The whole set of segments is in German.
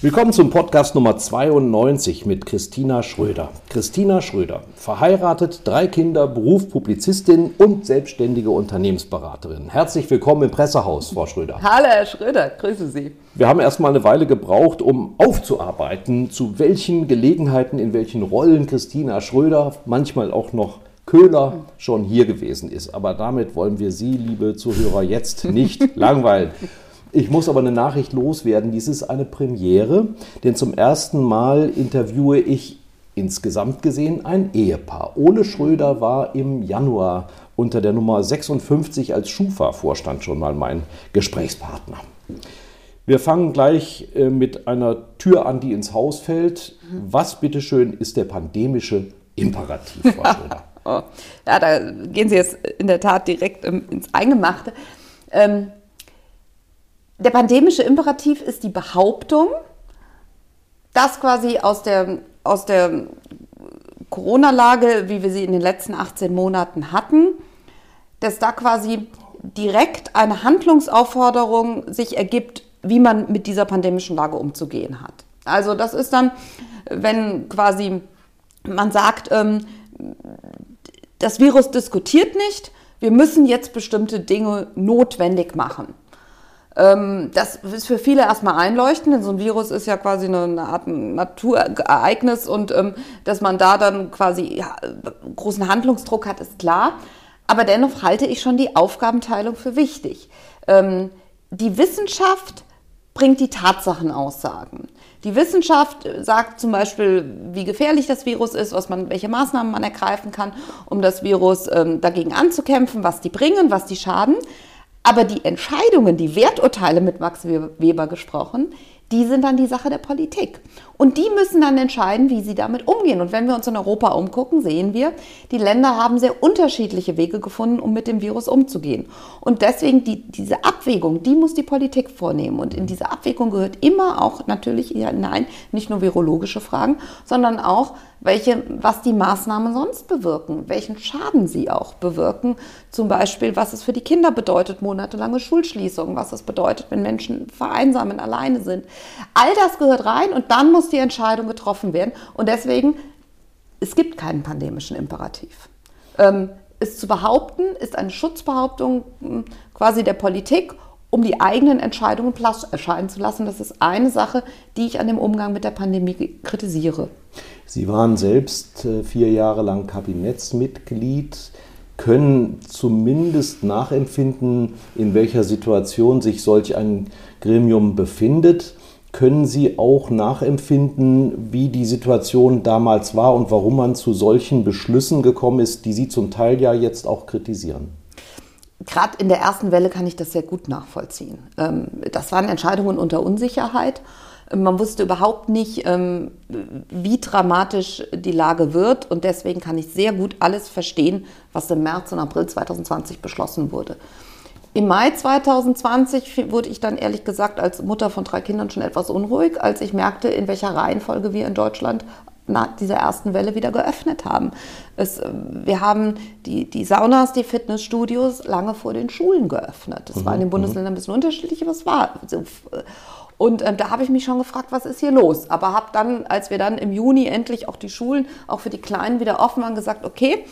Willkommen zum Podcast Nummer 92 mit Christina Schröder. Christina Schröder, verheiratet, drei Kinder, Beruf Publizistin und selbstständige Unternehmensberaterin. Herzlich willkommen im Pressehaus, Frau Schröder. Hallo, Herr Schröder, grüße Sie. Wir haben erst mal eine Weile gebraucht, um aufzuarbeiten, zu welchen Gelegenheiten, in welchen Rollen Christina Schröder, manchmal auch noch Köhler, schon hier gewesen ist. Aber damit wollen wir Sie, liebe Zuhörer, jetzt nicht langweilen. Ich muss aber eine Nachricht loswerden. Dies ist eine Premiere, denn zum ersten Mal interviewe ich insgesamt gesehen ein Ehepaar. Ole Schröder war im Januar unter der Nummer 56 als Schufa-Vorstand schon mal mein Gesprächspartner. Wir fangen gleich äh, mit einer Tür an, die ins Haus fällt. Was bitteschön ist der pandemische Imperativ, Frau Schröder? oh. Ja, da gehen Sie jetzt in der Tat direkt ins Eingemachte. Ähm, der pandemische Imperativ ist die Behauptung, dass quasi aus der, aus der Corona-Lage, wie wir sie in den letzten 18 Monaten hatten, dass da quasi direkt eine Handlungsaufforderung sich ergibt, wie man mit dieser pandemischen Lage umzugehen hat. Also das ist dann, wenn quasi man sagt, ähm, das Virus diskutiert nicht, wir müssen jetzt bestimmte Dinge notwendig machen. Ähm, das ist für viele erstmal einleuchtend, denn so ein Virus ist ja quasi eine, Art Naturereignis und ähm, dass man da dann quasi großen Handlungsdruck hat, ist klar. Aber dennoch halte ich schon die Aufgabenteilung für wichtig. Ähm, die Wissenschaft bringt die Tatsachenaussagen. Die Wissenschaft sagt zum Beispiel, wie gefährlich das Virus ist, was man, welche Maßnahmen man ergreifen kann, um das Virus dagegen anzukämpfen, was die bringen, was die schaden. Aber die Entscheidungen, die Werturteile mit Max Weber gesprochen, die sind dann die Sache der Politik. Und die müssen dann entscheiden, wie sie damit umgehen. Und wenn wir uns in Europa umgucken, sehen wir, die Länder haben sehr unterschiedliche Wege gefunden, um mit dem Virus umzugehen. Und deswegen die, diese Abwägung, die muss die Politik vornehmen. Und in diese Abwägung gehört immer auch natürlich hinein, nicht nur virologische Fragen, sondern auch, welche, was die Maßnahmen sonst bewirken, welchen Schaden sie auch bewirken. Zum Beispiel, was es für die Kinder bedeutet, monatelange Schulschließungen, was es bedeutet, wenn Menschen vereinsamen, alleine sind. All das gehört rein und dann muss die Entscheidung getroffen werden. Und deswegen, es gibt keinen pandemischen Imperativ. Ähm, es zu behaupten, ist eine Schutzbehauptung hm, quasi der Politik um die eigenen Entscheidungen Platz erscheinen zu lassen. Das ist eine Sache, die ich an dem Umgang mit der Pandemie kritisiere. Sie waren selbst äh, vier Jahre lang Kabinettsmitglied, können zumindest nachempfinden, in welcher Situation sich solch ein Gremium befindet. Können Sie auch nachempfinden, wie die Situation damals war und warum man zu solchen Beschlüssen gekommen ist, die Sie zum Teil ja jetzt auch kritisieren? gerade in der ersten Welle kann ich das sehr gut nachvollziehen. Ähm, das waren Entscheidungen unter Unsicherheit. Man wusste überhaupt nicht, ähm, wie dramatisch die Lage wird. Und deswegen kann ich sehr gut alles verstehen, was im März und April 2020 beschlossen wurde. Im Mai 2020 wurde ich dann ehrlich gesagt als Mutter von drei Kindern schon etwas unruhig, als ich merkte, in welcher Reihenfolge wir in Deutschland nach dieser ersten Welle wieder geöffnet haben. Es, wir haben die, die Saunas, die Fitnessstudios lange vor den Schulen geöffnet. Das mhm. war in den mhm. Bundesländern ein bisschen unterschiedlich, aber es war. Und äh, da habe ich mich schon gefragt, was ist hier los? Aber habe dann, als wir dann im Juni endlich auch die Schulen, auch für die Kleinen wieder offen waren, gesagt, okay,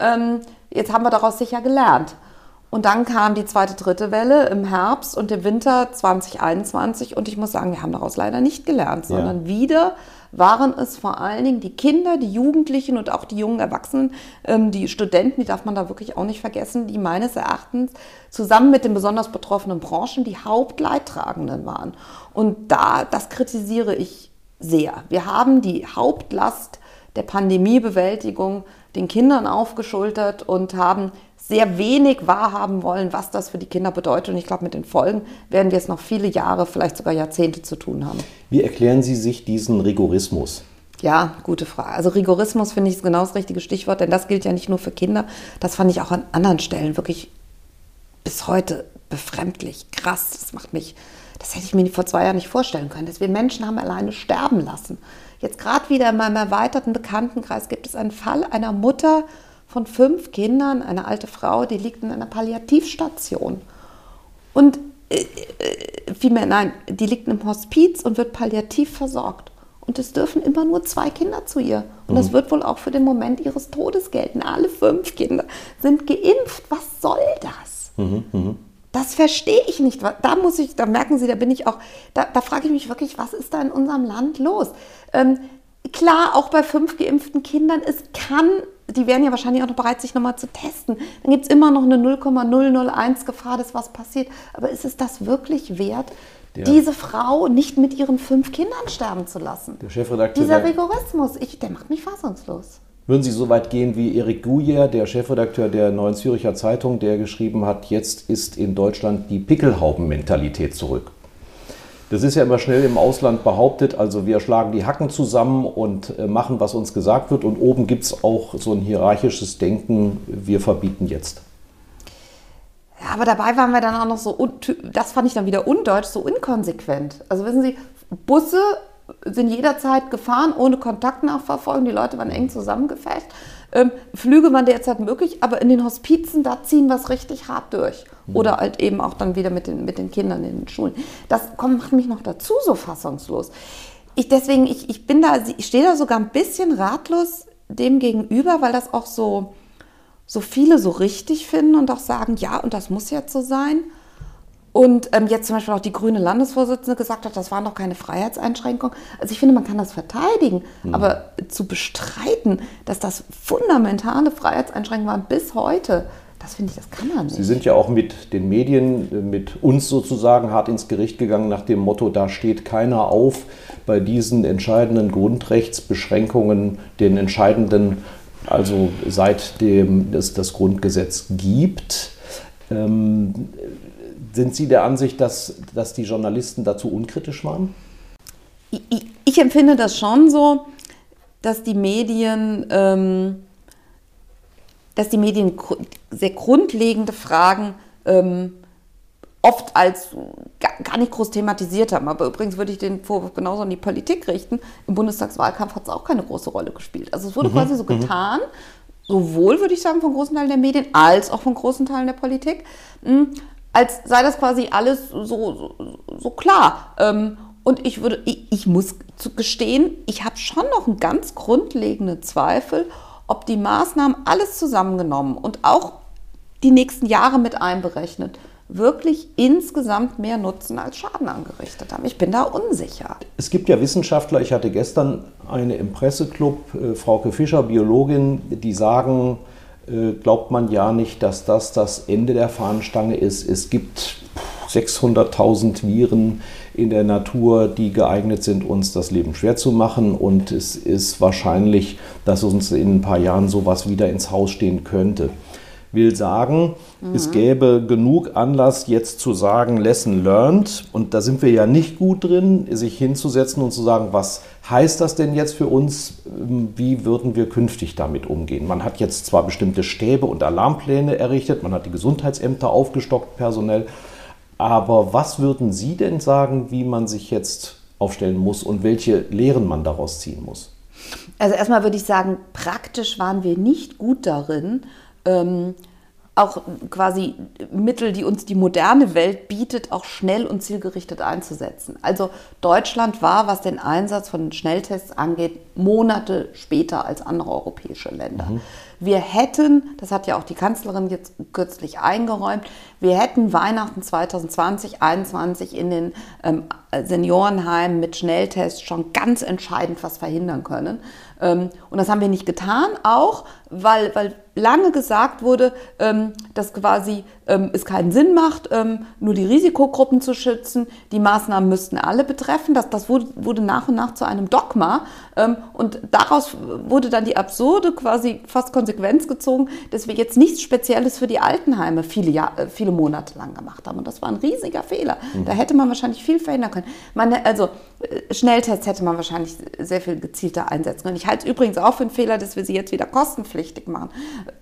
ähm, jetzt haben wir daraus sicher gelernt. Und dann kam die zweite, dritte Welle im Herbst und im Winter 2021. Und ich muss sagen, wir haben daraus leider nicht gelernt, sondern ja. wieder waren es vor allen Dingen die Kinder, die Jugendlichen und auch die jungen Erwachsenen, ähm, die Studenten, die darf man da wirklich auch nicht vergessen, die meines Erachtens zusammen mit den besonders betroffenen Branchen die Hauptleidtragenden waren. Und da, das kritisiere ich sehr. Wir haben die Hauptlast der Pandemiebewältigung den Kindern aufgeschultert und haben sehr wenig wahrhaben wollen, was das für die Kinder bedeutet. Und ich glaube, mit den Folgen werden wir es noch viele Jahre, vielleicht sogar Jahrzehnte zu tun haben. Wie erklären Sie sich diesen Rigorismus? Ja, gute Frage. Also Rigorismus finde ich genau das richtige Stichwort, denn das gilt ja nicht nur für Kinder. Das fand ich auch an anderen Stellen wirklich bis heute befremdlich, krass. Das macht mich, das hätte ich mir vor zwei Jahren nicht vorstellen können, dass wir Menschen haben alleine sterben lassen. Jetzt gerade wieder in meinem erweiterten Bekanntenkreis gibt es einen Fall einer Mutter von fünf Kindern, eine alte Frau, die liegt in einer Palliativstation. Und äh, äh, vielmehr, nein, die liegt im Hospiz und wird palliativ versorgt. Und es dürfen immer nur zwei Kinder zu ihr. Und mhm. das wird wohl auch für den Moment ihres Todes gelten. Alle fünf Kinder sind geimpft. Was soll das? Mhm, mh. Das verstehe ich nicht. Da muss ich, da merken Sie, da bin ich auch, da, da frage ich mich wirklich, was ist da in unserem Land los? Ähm, klar, auch bei fünf geimpften Kindern, es kann, die wären ja wahrscheinlich auch noch bereit, sich nochmal zu testen. Dann gibt es immer noch eine 0,001 Gefahr, dass was passiert. Aber ist es das wirklich wert, der, diese Frau nicht mit ihren fünf Kindern sterben zu lassen? Der Chefredakteur. Dieser Rigorismus, ich, der macht mich fassungslos. Würden Sie so weit gehen wie Erik Gouyer, der Chefredakteur der Neuen Züricher Zeitung, der geschrieben hat, jetzt ist in Deutschland die Pickelhauben-Mentalität zurück? Das ist ja immer schnell im Ausland behauptet, also wir schlagen die Hacken zusammen und äh, machen, was uns gesagt wird. Und oben gibt es auch so ein hierarchisches Denken, wir verbieten jetzt. Ja, aber dabei waren wir dann auch noch so, das fand ich dann wieder undeutsch, so inkonsequent. Also wissen Sie, Busse sind jederzeit gefahren, ohne Kontaktnachverfolgung. Die Leute waren eng zusammengefasst. Ähm, Flüge waren derzeit möglich, aber in den Hospizen, da ziehen wir es richtig hart durch. Mhm. Oder halt eben auch dann wieder mit den, mit den Kindern in den Schulen. Das kommt, macht mich noch dazu so fassungslos. Ich, deswegen, ich, ich bin da, ich stehe da sogar ein bisschen ratlos dem gegenüber, weil das auch so, so viele so richtig finden und auch sagen, ja, und das muss jetzt so sein. Und ähm, jetzt zum Beispiel auch die grüne Landesvorsitzende gesagt hat, das waren doch keine Freiheitseinschränkungen. Also ich finde, man kann das verteidigen, mhm. aber zu bestreiten, dass das fundamentale Freiheitseinschränkungen waren bis heute, das finde ich, das kann man nicht. Sie sind ja auch mit den Medien, mit uns sozusagen hart ins Gericht gegangen nach dem Motto, da steht keiner auf bei diesen entscheidenden Grundrechtsbeschränkungen, den entscheidenden, also seitdem es das Grundgesetz gibt. Ähm, sind Sie der Ansicht, dass, dass die Journalisten dazu unkritisch waren? Ich, ich empfinde das schon so, dass die Medien, ähm, dass die Medien sehr grundlegende Fragen ähm, oft als gar nicht groß thematisiert haben. Aber übrigens würde ich den Vorwurf genauso an die Politik richten. Im Bundestagswahlkampf hat es auch keine große Rolle gespielt. Also es wurde mhm. quasi so mhm. getan, sowohl würde ich sagen von großen Teilen der Medien als auch von großen Teilen der Politik, hm, als sei das quasi alles so, so, so klar. Ähm, und ich würde, ich, ich muss gestehen, ich habe schon noch einen ganz grundlegenden Zweifel, ob die Maßnahmen alles zusammengenommen und auch die nächsten Jahre mit einberechnet, wirklich insgesamt mehr Nutzen als Schaden angerichtet haben. Ich bin da unsicher. Es gibt ja Wissenschaftler, ich hatte gestern eine im Presseclub, äh, Frauke Fischer, Biologin, die sagen, glaubt man ja nicht, dass das das Ende der Fahnenstange ist. Es gibt 600.000 Viren in der Natur, die geeignet sind, uns das Leben schwer zu machen. Und es ist wahrscheinlich, dass uns in ein paar Jahren sowas wieder ins Haus stehen könnte will sagen, mhm. es gäbe genug Anlass jetzt zu sagen, Lesson learned. Und da sind wir ja nicht gut drin, sich hinzusetzen und zu sagen, was heißt das denn jetzt für uns? Wie würden wir künftig damit umgehen? Man hat jetzt zwar bestimmte Stäbe und Alarmpläne errichtet, man hat die Gesundheitsämter aufgestockt personell, aber was würden Sie denn sagen, wie man sich jetzt aufstellen muss und welche Lehren man daraus ziehen muss? Also erstmal würde ich sagen, praktisch waren wir nicht gut darin, ähm, auch quasi Mittel, die uns die moderne Welt bietet, auch schnell und zielgerichtet einzusetzen. Also Deutschland war, was den Einsatz von Schnelltests angeht, Monate später als andere europäische Länder. Mhm. Wir hätten, das hat ja auch die Kanzlerin jetzt kürzlich eingeräumt, wir hätten Weihnachten 2020, 2021 in den ähm, Seniorenheimen mit Schnelltests schon ganz entscheidend was verhindern können. Ähm, und das haben wir nicht getan, auch weil, weil lange gesagt wurde, ähm, dass quasi ähm, es keinen Sinn macht, ähm, nur die Risikogruppen zu schützen. Die Maßnahmen müssten alle betreffen. Das, das wurde, wurde nach und nach zu einem Dogma. Ähm, und daraus wurde dann die absurde, quasi fast Konsequenz gezogen, dass wir jetzt nichts Spezielles für die Altenheime viele, Jahr, äh, viele Monate lang gemacht haben. Und das war ein riesiger Fehler. Mhm. Da hätte man wahrscheinlich viel verhindern können. Man, also äh, Schnelltests hätte man wahrscheinlich sehr viel gezielter einsetzen können. Ich halte es übrigens auch für einen Fehler, dass wir sie jetzt wieder kostenpflichtig machen.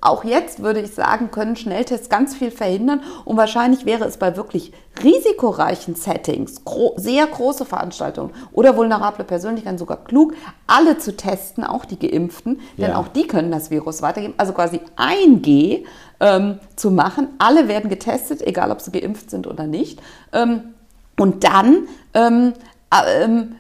Auch jetzt würde ich sagen, können Schnelltests ganz viel verhindern und wahrscheinlich wäre es bei wirklich risikoreichen Settings, gro sehr große Veranstaltungen oder vulnerable Persönlichkeiten sogar klug, alle zu testen, auch die Geimpften, denn ja. auch die können das Virus weitergeben. Also quasi ein G ähm, zu machen. Alle werden getestet, egal ob sie geimpft sind oder nicht. Ähm, und dann ähm, äh, ähm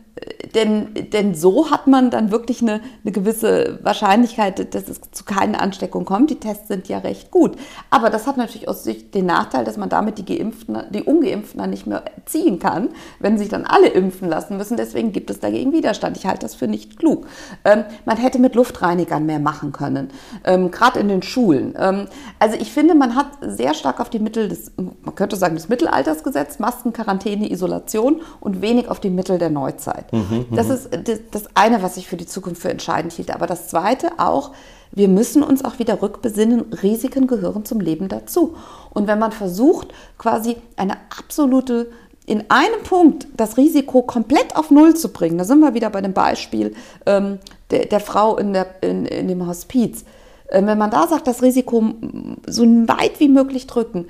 denn, denn so hat man dann wirklich eine, eine, gewisse Wahrscheinlichkeit, dass es zu keinen Ansteckungen kommt. Die Tests sind ja recht gut. Aber das hat natürlich aus Sicht den Nachteil, dass man damit die Geimpften, die Ungeimpften dann nicht mehr ziehen kann, wenn sich dann alle impfen lassen müssen. Deswegen gibt es dagegen Widerstand. Ich halte das für nicht klug. Ähm, man hätte mit Luftreinigern mehr machen können, ähm, gerade in den Schulen. Ähm, also ich finde, man hat sehr stark auf die Mittel des, man könnte sagen, des Mittelalters gesetzt, Masken, Quarantäne, Isolation und wenig auf die Mittel der Neuzeit. Mhm. Das mhm. ist das eine, was ich für die Zukunft für entscheidend hielt. Aber das zweite auch, wir müssen uns auch wieder rückbesinnen, Risiken gehören zum Leben dazu. Und wenn man versucht, quasi eine absolute, in einem Punkt das Risiko komplett auf Null zu bringen, da sind wir wieder bei dem Beispiel ähm, der, der, Frau in, der, in, in dem Hospiz. Ähm, wenn man da sagt, das Risiko so weit wie möglich drücken,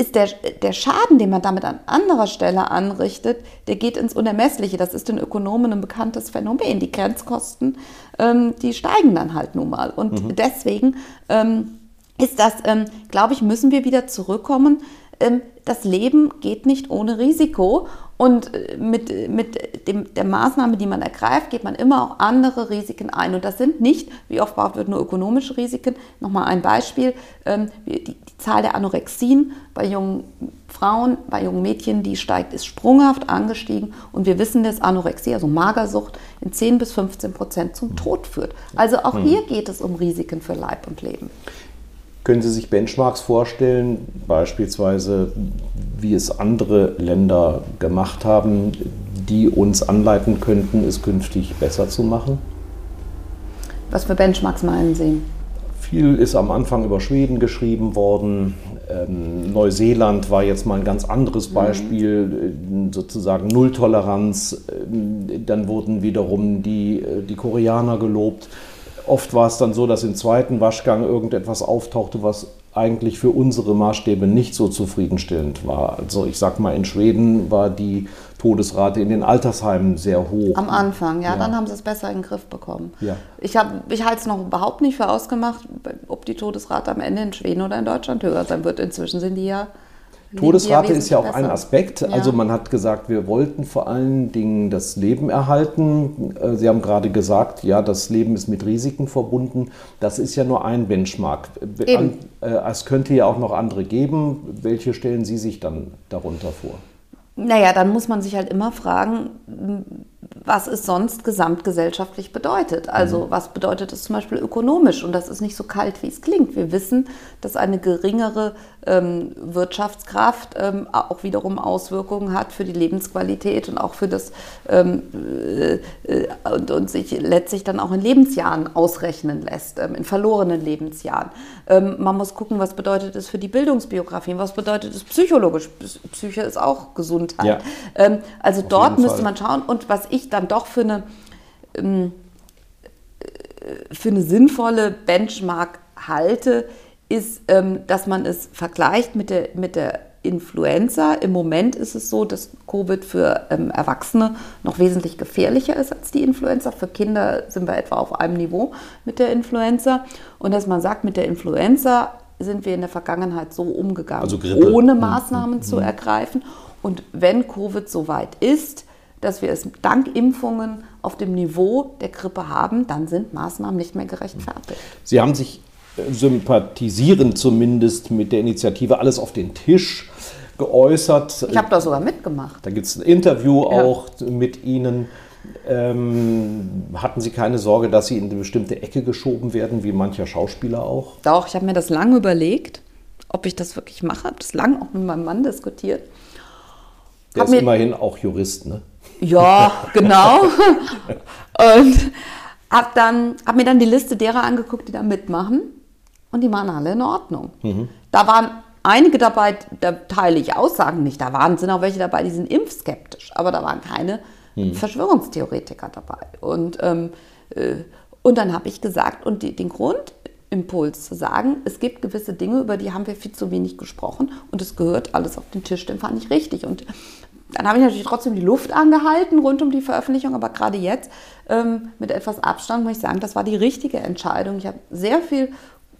ist der, der Schaden, den man damit an anderer Stelle anrichtet, der geht ins Unermessliche. Das ist den Ökonomen ein bekanntes Phänomen. Die Grenzkosten, ähm, die steigen dann halt nun mal. Und mhm. deswegen ähm, ist das, ähm, glaube ich, müssen wir wieder zurückkommen. Ähm, das Leben geht nicht ohne Risiko. Und äh, mit, mit dem, der Maßnahme, die man ergreift, geht man immer auch andere Risiken ein. Und das sind nicht, wie oft braucht wird, nur ökonomische Risiken. Nochmal ein Beispiel. Ähm, die, die Zahl der Anorexien bei jungen Frauen, bei jungen Mädchen, die steigt, ist sprunghaft angestiegen. Und wir wissen, dass Anorexie, also Magersucht, in 10 bis 15 Prozent zum Tod führt. Also auch mhm. hier geht es um Risiken für Leib und Leben. Können Sie sich Benchmarks vorstellen, beispielsweise wie es andere Länder gemacht haben, die uns anleiten könnten, es künftig besser zu machen? Was für Benchmarks meinen Sie? Viel ist am Anfang über Schweden geschrieben worden. Ähm, Neuseeland war jetzt mal ein ganz anderes mhm. Beispiel, mhm. sozusagen Nulltoleranz. Ähm, dann wurden wiederum die, äh, die Koreaner gelobt. Oft war es dann so, dass im zweiten Waschgang irgendetwas auftauchte, was eigentlich für unsere Maßstäbe nicht so zufriedenstellend war. Also ich sag mal, in Schweden war die Todesrate in den Altersheimen sehr hoch. Am Anfang, ja, ja. dann haben sie es besser in den Griff bekommen. Ja. Ich, ich halte es noch überhaupt nicht für ausgemacht, ob die Todesrate am Ende in Schweden oder in Deutschland höher sein wird. Inzwischen sind die ja Todesrate ist ja auch besser. ein Aspekt. Ja. Also man hat gesagt, wir wollten vor allen Dingen das Leben erhalten. Äh, Sie haben gerade gesagt, ja, das Leben ist mit Risiken verbunden. Das ist ja nur ein Benchmark. Eben. Äh, es könnte ja auch noch andere geben. Welche stellen Sie sich dann darunter vor? Naja, dann muss man sich halt immer fragen, was es sonst gesamtgesellschaftlich bedeutet. Also mhm. was bedeutet es zum Beispiel ökonomisch? Und das ist nicht so kalt, wie es klingt. Wir wissen, dass eine geringere ähm, Wirtschaftskraft ähm, auch wiederum Auswirkungen hat für die Lebensqualität und auch für das ähm, äh, äh, und, und, sich letztlich dann auch in Lebensjahren ausrechnen lässt, ähm, in verlorenen Lebensjahren. Ähm, man muss gucken, was bedeutet es für die Bildungsbiografien, was bedeutet es psychologisch. Psyche ist auch Gesundheit. Ja. Ähm, also Auf dort müsste man schauen. Und was ich dann doch für eine, äh, für eine sinnvolle Benchmark halte, ist, ähm, dass man es vergleicht mit der, mit der Influenza. Im Moment ist es so, dass Covid für ähm, Erwachsene noch wesentlich gefährlicher ist als die Influenza. Für Kinder sind wir etwa auf einem Niveau mit der Influenza. Und dass man sagt, mit der Influenza sind wir in der Vergangenheit so umgegangen, also ohne mhm. Maßnahmen mhm. zu ergreifen. Und wenn Covid so weit ist, dass wir es dank Impfungen auf dem Niveau der Grippe haben, dann sind Maßnahmen nicht mehr gerechtfertigt. Sie haben sich sympathisieren zumindest mit der Initiative Alles auf den Tisch geäußert. Ich habe da sogar mitgemacht. Da gibt es ein Interview ja. auch mit Ihnen. Ähm, hatten Sie keine Sorge, dass Sie in eine bestimmte Ecke geschoben werden, wie mancher Schauspieler auch? Doch, ich habe mir das lange überlegt, ob ich das wirklich mache. Ich habe das lange auch mit meinem Mann diskutiert. Der hab ist immerhin auch Jurist, ne? Ja, genau. und habe hab mir dann die Liste derer angeguckt, die da mitmachen. Und die waren alle in Ordnung. Mhm. Da waren einige dabei, da teile ich Aussagen nicht. Da waren, sind auch welche dabei, die sind impfskeptisch. Aber da waren keine hm. Verschwörungstheoretiker dabei. Und, ähm, äh, und dann habe ich gesagt, und die, den Grundimpuls zu sagen, es gibt gewisse Dinge, über die haben wir viel zu wenig gesprochen und es gehört alles auf den Tisch, den fand ich richtig. Und dann habe ich natürlich trotzdem die Luft angehalten rund um die Veröffentlichung, aber gerade jetzt ähm, mit etwas Abstand muss ich sagen, das war die richtige Entscheidung. Ich habe sehr viel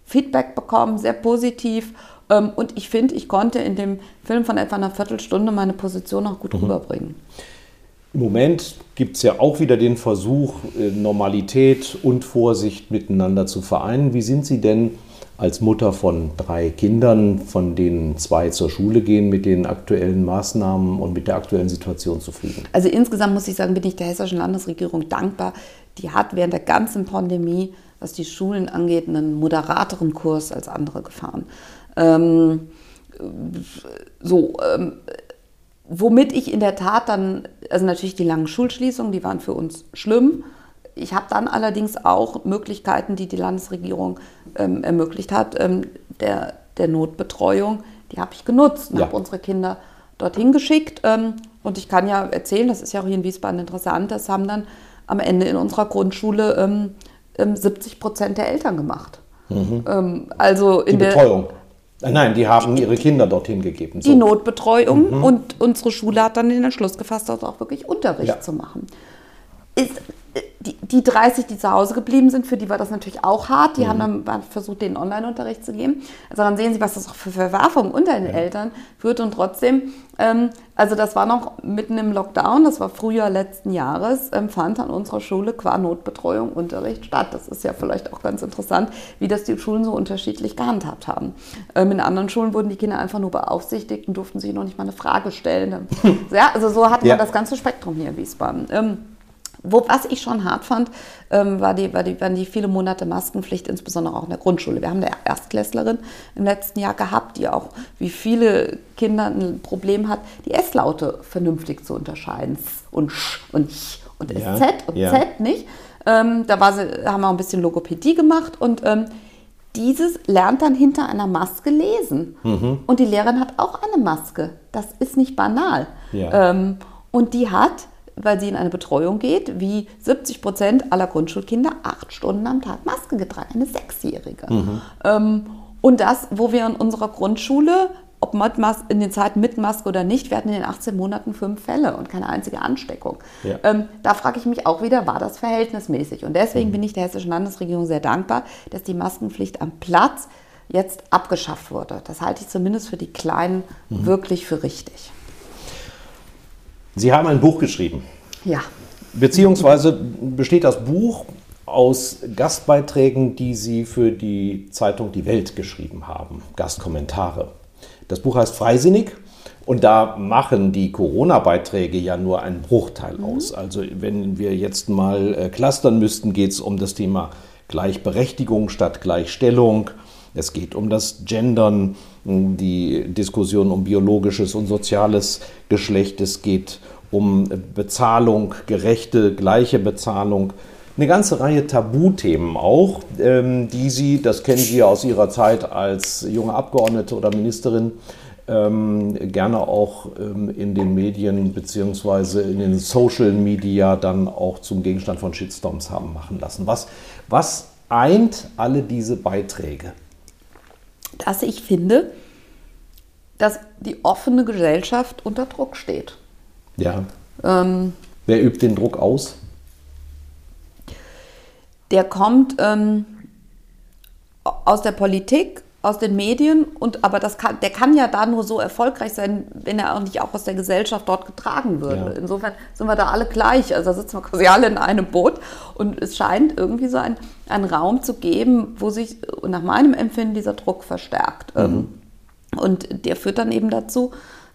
Feedback bekommen, sehr positiv. Ähm, und ich finde, ich konnte in dem Film von etwa einer Viertelstunde meine Position auch gut mhm. rüberbringen. Im Moment gibt es ja auch wieder den Versuch, äh, Normalität und Vorsicht miteinander zu vereinen. Wie sind Sie denn als Mutter von drei Kindern, von denen zwei zur Schule gehen, mit den aktuellen Maßnahmen und mit der aktuellen Situation zufrieden? Also insgesamt muss ich sagen, bin ich der hessischen Landesregierung dankbar. Die hat während der ganzen Pandemie, was die Schulen angeht, einen moderateren Kurs als andere gefahren. Ähm, so, ähm, womit ich in der Tat dann, also natürlich die langen Schulschließungen, die waren für uns schlimm. Ich habe dann allerdings auch Möglichkeiten, die die Landesregierung ähm, ermöglicht hat, ähm, der, der Notbetreuung, die habe ich genutzt und ja. habe unsere Kinder dorthin geschickt. Ähm, und ich kann ja erzählen, das ist ja auch hier in Wiesbaden interessant, das haben dann am Ende in unserer Grundschule 70 ähm, ähm, Prozent der Eltern gemacht. Mhm. Ähm, also in die Betreuung. Der, äh, nein, die haben ihre Kinder dorthin gegeben. So. Die Notbetreuung mhm. und unsere Schule hat dann den Entschluss gefasst, dort auch wirklich Unterricht ja. zu machen. Ist, die, die 30, die zu Hause geblieben sind, für die war das natürlich auch hart. Die mhm. haben dann versucht, den Online-Unterricht zu geben. Also dann sehen Sie, was das auch für Verwerfungen unter den ja. Eltern führt. Und trotzdem, ähm, also das war noch mitten im Lockdown, das war Frühjahr letzten Jahres, ähm, fand an unserer Schule qua Notbetreuung Unterricht statt. Das ist ja vielleicht auch ganz interessant, wie das die Schulen so unterschiedlich gehandhabt haben. Ähm, in anderen Schulen wurden die Kinder einfach nur beaufsichtigt und durften sich noch nicht mal eine Frage stellen. ja, also so hatten ja. wir das ganze Spektrum hier in Wiesbaden. Wo, was ich schon hart fand, ähm, war die, war die, waren die viele Monate Maskenpflicht, insbesondere auch in der Grundschule. Wir haben eine Erstklässlerin im letzten Jahr gehabt, die auch wie viele Kinder ein Problem hat, die S-Laute vernünftig zu unterscheiden. Und Sch und Ch und ja, SZ und ja. Z nicht. Ähm, da war sie, haben wir auch ein bisschen Logopädie gemacht und ähm, dieses lernt dann hinter einer Maske lesen. Mhm. Und die Lehrerin hat auch eine Maske. Das ist nicht banal. Ja. Ähm, und die hat weil sie in eine Betreuung geht, wie 70 Prozent aller Grundschulkinder acht Stunden am Tag Maske getragen, eine Sechsjährige. Mhm. Ähm, und das, wo wir in unserer Grundschule, ob in den Zeiten mit Maske oder nicht, wir hatten in den 18 Monaten fünf Fälle und keine einzige Ansteckung. Ja. Ähm, da frage ich mich auch wieder, war das verhältnismäßig? Und deswegen mhm. bin ich der hessischen Landesregierung sehr dankbar, dass die Maskenpflicht am Platz jetzt abgeschafft wurde. Das halte ich zumindest für die Kleinen mhm. wirklich für richtig. Sie haben ein Buch geschrieben. Ja. Beziehungsweise besteht das Buch aus Gastbeiträgen, die Sie für die Zeitung Die Welt geschrieben haben, Gastkommentare. Das Buch heißt Freisinnig und da machen die Corona-Beiträge ja nur einen Bruchteil mhm. aus. Also wenn wir jetzt mal äh, clustern müssten, geht es um das Thema Gleichberechtigung statt Gleichstellung. Es geht um das Gendern, die Diskussion um biologisches und soziales Geschlecht. Es geht um Bezahlung, gerechte, gleiche Bezahlung. Eine ganze Reihe Tabuthemen auch, ähm, die Sie, das kennen Sie ja aus Ihrer Zeit als junge Abgeordnete oder Ministerin, ähm, gerne auch ähm, in den Medien bzw. in den Social Media dann auch zum Gegenstand von Shitstorms haben machen lassen. Was, was eint alle diese Beiträge? Dass ich finde, dass die offene Gesellschaft unter Druck steht. Ja. Ähm, Wer übt den Druck aus? Der kommt ähm, aus der Politik aus den Medien und aber das kann, der kann ja da nur so erfolgreich sein, wenn er auch nicht auch aus der Gesellschaft dort getragen würde. Ja. Insofern sind wir da alle gleich. Also da sitzen wir quasi alle in einem Boot und es scheint irgendwie so ein, einen Raum zu geben, wo sich nach meinem Empfinden dieser Druck verstärkt. Mhm. Ähm, und der führt dann eben dazu,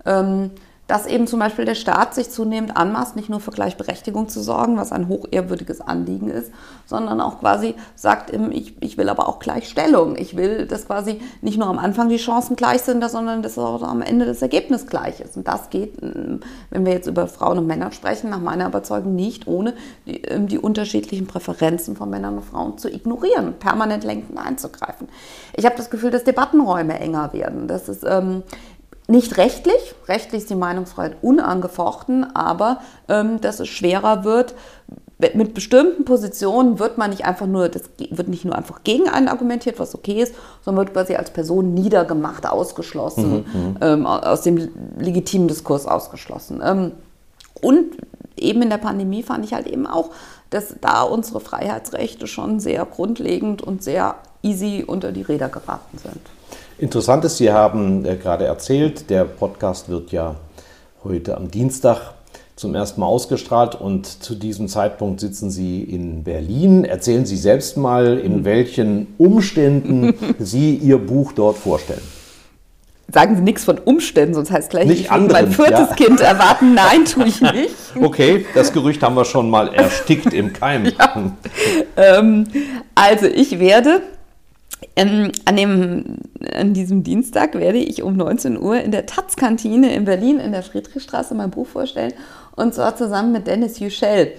ähm, dass eben zum Beispiel der Staat sich zunehmend anmaßt, nicht nur für Gleichberechtigung zu sorgen, was ein hochehrwürdiges Anliegen ist, sondern auch quasi sagt, ich, ich will aber auch Gleichstellung. Ich will, dass quasi nicht nur am Anfang die Chancen gleich sind, sondern dass auch am Ende das Ergebnis gleich ist. Und das geht, wenn wir jetzt über Frauen und Männer sprechen, nach meiner Überzeugung nicht, ohne die, ähm, die unterschiedlichen Präferenzen von Männern und Frauen zu ignorieren und permanent lenkend einzugreifen. Ich habe das Gefühl, dass Debattenräume enger werden. Das ist ähm, nicht rechtlich, rechtlich ist die Meinungsfreiheit unangefochten, aber ähm, dass es schwerer wird, mit bestimmten Positionen wird man nicht einfach nur, das wird nicht nur einfach gegen einen argumentiert, was okay ist, sondern wird quasi als Person niedergemacht, ausgeschlossen, mhm, mhm. ähm, aus dem legitimen Diskurs ausgeschlossen. Ähm, und eben in der Pandemie fand ich halt eben auch, dass da unsere Freiheitsrechte schon sehr grundlegend und sehr easy unter die Räder geraten sind. Interessant ist, Sie haben äh, gerade erzählt, der Podcast wird ja heute am Dienstag zum ersten Mal ausgestrahlt und zu diesem Zeitpunkt sitzen Sie in Berlin. Erzählen Sie selbst mal, in hm. welchen Umständen Sie Ihr Buch dort vorstellen. Sagen Sie nichts von Umständen, sonst heißt gleich, nicht ich anderen, mein viertes ja. Kind erwarten. Nein, tue ich nicht. Okay, das Gerücht haben wir schon mal erstickt im Keim. Ja. Ähm, also ich werde ähm, an, dem, an diesem Dienstag werde ich um 19 Uhr in der Taz-Kantine in Berlin in der Friedrichstraße mein Buch vorstellen und zwar zusammen mit Dennis Yücel.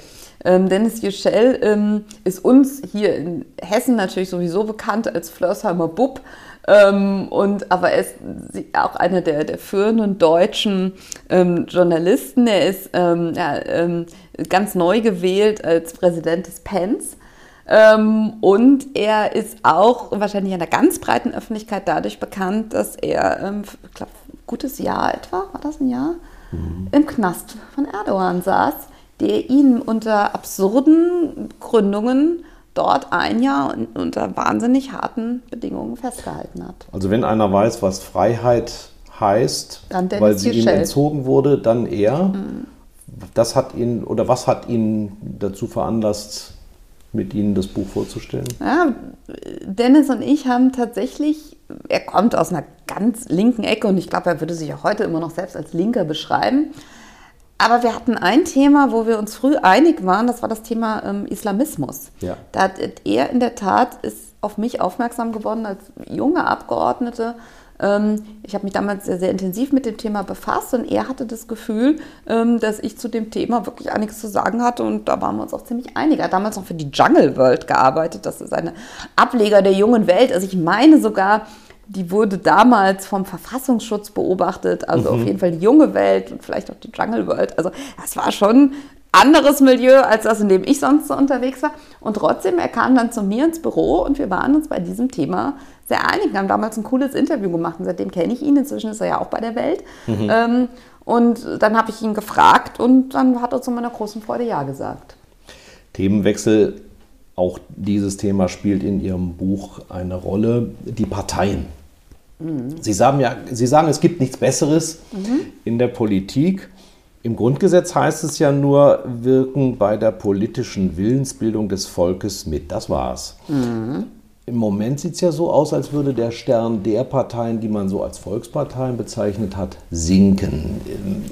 Ähm, Dennis Yücel ähm, ist uns hier in Hessen natürlich sowieso bekannt als Flörsheimer Bub. Ähm, und, aber er ist auch einer der, der führenden deutschen ähm, Journalisten. Er ist ähm, ja, ganz neu gewählt als Präsident des PENS. Ähm, und er ist auch wahrscheinlich in der ganz breiten Öffentlichkeit dadurch bekannt, dass er, ähm, ich glaube, ein gutes Jahr etwa, war das ein Jahr, mhm. im Knast von Erdogan saß, der ihn unter absurden Gründungen dort ein Jahr unter wahnsinnig harten Bedingungen festgehalten hat. Also wenn einer weiß, was Freiheit heißt, weil sie ihm entzogen wurde, dann er. Mhm. Das hat ihn oder was hat ihn dazu veranlasst, mit Ihnen das Buch vorzustellen? Ja, Dennis und ich haben tatsächlich, er kommt aus einer ganz linken Ecke und ich glaube, er würde sich auch heute immer noch selbst als Linker beschreiben. Aber wir hatten ein Thema, wo wir uns früh einig waren, das war das Thema ähm, Islamismus. Ja. Da hat er in der Tat ist auf mich aufmerksam geworden als junge Abgeordnete ich habe mich damals sehr, sehr intensiv mit dem Thema befasst und er hatte das Gefühl, ähm, dass ich zu dem Thema wirklich einiges zu sagen hatte und da waren wir uns auch ziemlich einig. Er hat damals noch für die Jungle World gearbeitet, das ist eine Ableger der jungen Welt. Also ich meine sogar, die wurde damals vom Verfassungsschutz beobachtet, also mhm. auf jeden Fall die junge Welt und vielleicht auch die Jungle World. Also das war schon anderes Milieu als das, in dem ich sonst so unterwegs war. Und trotzdem, er kam dann zu mir ins Büro und wir waren uns bei diesem Thema sehr einig. Wir haben damals ein cooles Interview gemacht und seitdem kenne ich ihn. Inzwischen ist er ja auch bei der Welt. Mhm. Ähm, und dann habe ich ihn gefragt und dann hat er zu meiner großen Freude Ja gesagt. Themenwechsel, auch dieses Thema spielt in Ihrem Buch eine Rolle, die Parteien. Mhm. Sie, sagen ja, Sie sagen, es gibt nichts Besseres mhm. in der Politik. Im Grundgesetz heißt es ja nur, wirken bei der politischen Willensbildung des Volkes mit. Das war's. Mhm. Im Moment sieht es ja so aus, als würde der Stern der Parteien, die man so als Volksparteien bezeichnet hat, sinken.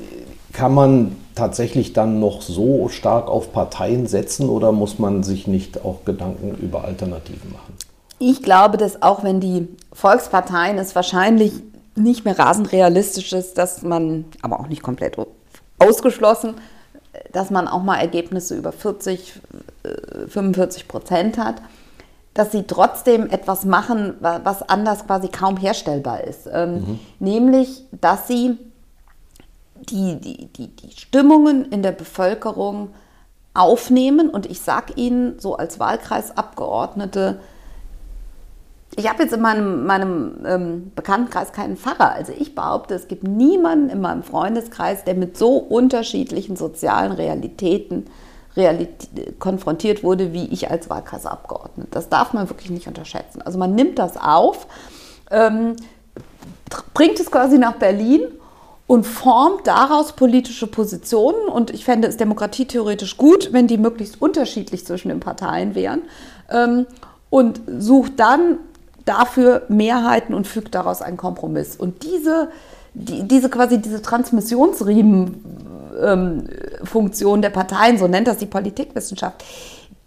Kann man tatsächlich dann noch so stark auf Parteien setzen oder muss man sich nicht auch Gedanken über Alternativen machen? Ich glaube, dass auch wenn die Volksparteien es wahrscheinlich nicht mehr rasend realistisch ist, dass man, aber auch nicht komplett ausgeschlossen, dass man auch mal Ergebnisse über 40, 45 äh, Prozent hat dass sie trotzdem etwas machen, was anders quasi kaum herstellbar ist. Ähm, mhm. Nämlich, dass sie die, die, die, die Stimmungen in der Bevölkerung aufnehmen und ich sage Ihnen so als Wahlkreisabgeordnete, ich habe jetzt in meinem, meinem ähm, Bekanntenkreis keinen Pfarrer. Also ich behaupte, es gibt niemanden in meinem Freundeskreis, der mit so unterschiedlichen sozialen Realitäten Realität, konfrontiert wurde, wie ich als Wahlkreisabgeordnete. Das darf man wirklich nicht unterschätzen. Also man nimmt das auf ähm, bringt es quasi nach Berlin und formt daraus politische Positionen. Und ich fände es demokratietheoretisch gut, wenn die möglichst unterschiedlich zwischen den Parteien wären. Ähm, und sucht dann dafür Mehrheiten und fügt daraus einen Kompromiss. Und diese, die, diese quasi diese Transmissionsriemenfunktion ähm, der Parteien, so nennt das die Politikwissenschaft,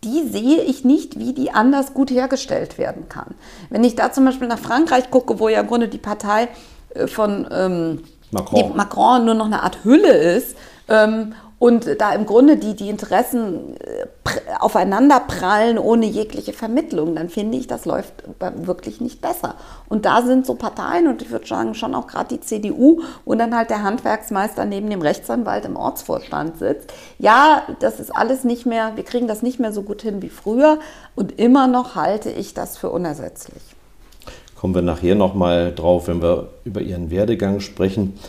die sehe ich nicht, wie die anders gut hergestellt werden kann. Wenn ich da zum Beispiel nach Frankreich gucke, wo ja im Grunde die Partei äh, von ähm, Macron. Macron nur noch eine Art Hülle ist, ähm, und da im Grunde die, die Interessen äh, aufeinander prallen ohne jegliche Vermittlung, dann finde ich, das läuft wirklich nicht besser. Und da sind so Parteien, und ich würde sagen, schon auch gerade die CDU, wo dann halt der Handwerksmeister neben dem Rechtsanwalt im Ortsvorstand sitzt. Ja, das ist alles nicht mehr, wir kriegen das nicht mehr so gut hin wie früher. Und immer noch halte ich das für unersetzlich. Kommen wir nachher nochmal drauf, wenn wir über Ihren Werdegang sprechen.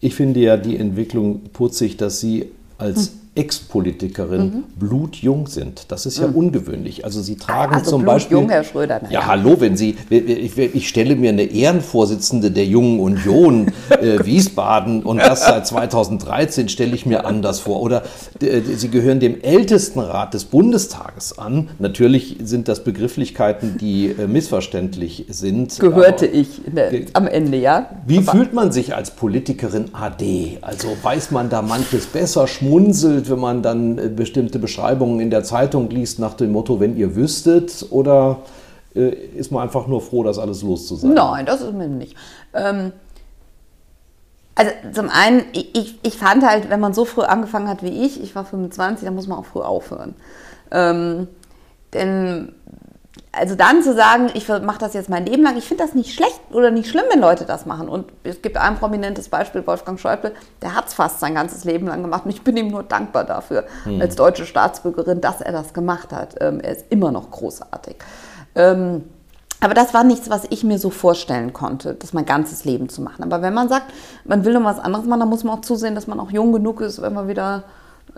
Ich finde ja die Entwicklung putzig, dass Sie als hm. Ex-Politikerin mhm. blutjung sind. Das ist ja mhm. ungewöhnlich. Also Sie tragen also zum Beispiel. Jung, Herr Schröder. Ja, ja, hallo, wenn Sie. Ich, ich, stelle mir eine Ehrenvorsitzende der Jungen Union äh, Wiesbaden und das seit 2013 stelle ich mir anders vor. Oder äh, Sie gehören dem ältesten Rat des Bundestages an. Natürlich sind das Begrifflichkeiten, die äh, missverständlich sind. Gehörte ich der, am Ende, ja. Wie aber fühlt man sich als Politikerin AD? Also weiß man da manches besser, schmunzelt? Schmunzelt, wenn man dann äh, bestimmte Beschreibungen in der Zeitung liest nach dem Motto, wenn ihr wüsstet? Oder äh, ist man einfach nur froh, das alles los zu sein? Nein, das ist mir nicht. Ähm, also zum einen, ich, ich fand halt, wenn man so früh angefangen hat wie ich, ich war 25, dann muss man auch früh aufhören. Ähm, denn also dann zu sagen, ich mache das jetzt mein Leben lang, ich finde das nicht schlecht oder nicht schlimm, wenn Leute das machen. Und es gibt ein prominentes Beispiel, Wolfgang Schäuble, der hat es fast sein ganzes Leben lang gemacht. Und ich bin ihm nur dankbar dafür, hm. als deutsche Staatsbürgerin, dass er das gemacht hat. Ähm, er ist immer noch großartig. Ähm, aber das war nichts, was ich mir so vorstellen konnte, das mein ganzes Leben zu machen. Aber wenn man sagt, man will noch was anderes machen, dann muss man auch zusehen, dass man auch jung genug ist, wenn man wieder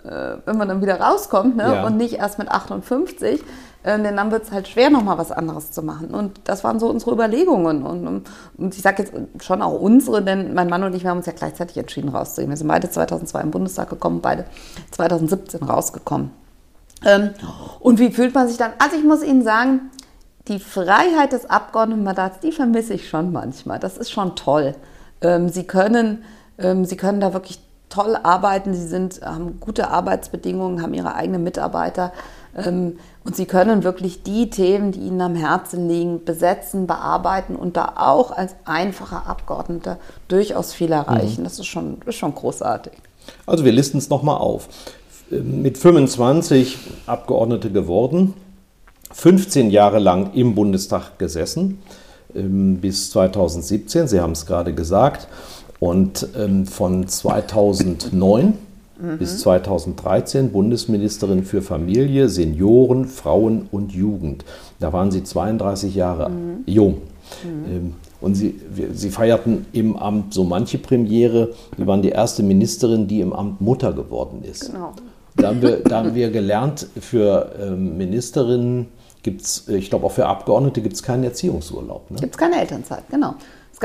wenn man dann wieder rauskommt ne? Ja. und nicht erst mit 58, äh, denn dann wird es halt schwer, nochmal was anderes zu machen. Und das waren so unsere Überlegungen. Und, und ich sage jetzt schon auch unsere, denn mein Mann und ich, wir haben uns ja gleichzeitig entschieden rauszugehen. Wir sind beide 2002 im Bundestag gekommen, beide 2017 rausgekommen. Ähm, und wie fühlt man sich dann? Also ich muss Ihnen sagen, die Freiheit des Abgeordnetenmandats, die vermisse ich schon manchmal. Das ist schon toll. Ähm, Sie können, ähm, Sie können da wirklich toll arbeiten, sie sind, haben gute Arbeitsbedingungen, haben ihre eigenen Mitarbeiter ähm, und sie können wirklich die Themen, die ihnen am Herzen liegen, besetzen, bearbeiten und da auch als einfacher Abgeordneter durchaus viel erreichen. Mhm. Das ist schon, ist schon großartig. Also wir listen es nochmal auf. Mit 25 Abgeordnete geworden, 15 Jahre lang im Bundestag gesessen, ähm, bis 2017, Sie haben es gerade gesagt. Und ähm, von 2009 mhm. bis 2013 Bundesministerin für Familie, Senioren, Frauen und Jugend. Da waren Sie 32 Jahre mhm. jung. Mhm. Ähm, und sie, sie feierten im Amt so manche Premiere. Sie waren die erste Ministerin, die im Amt Mutter geworden ist. Genau. Da haben wir, da haben wir gelernt, für ähm, Ministerinnen gibt es, ich glaube auch für Abgeordnete gibt es keinen Erziehungsurlaub. Ne? Gibt es keine Elternzeit, genau.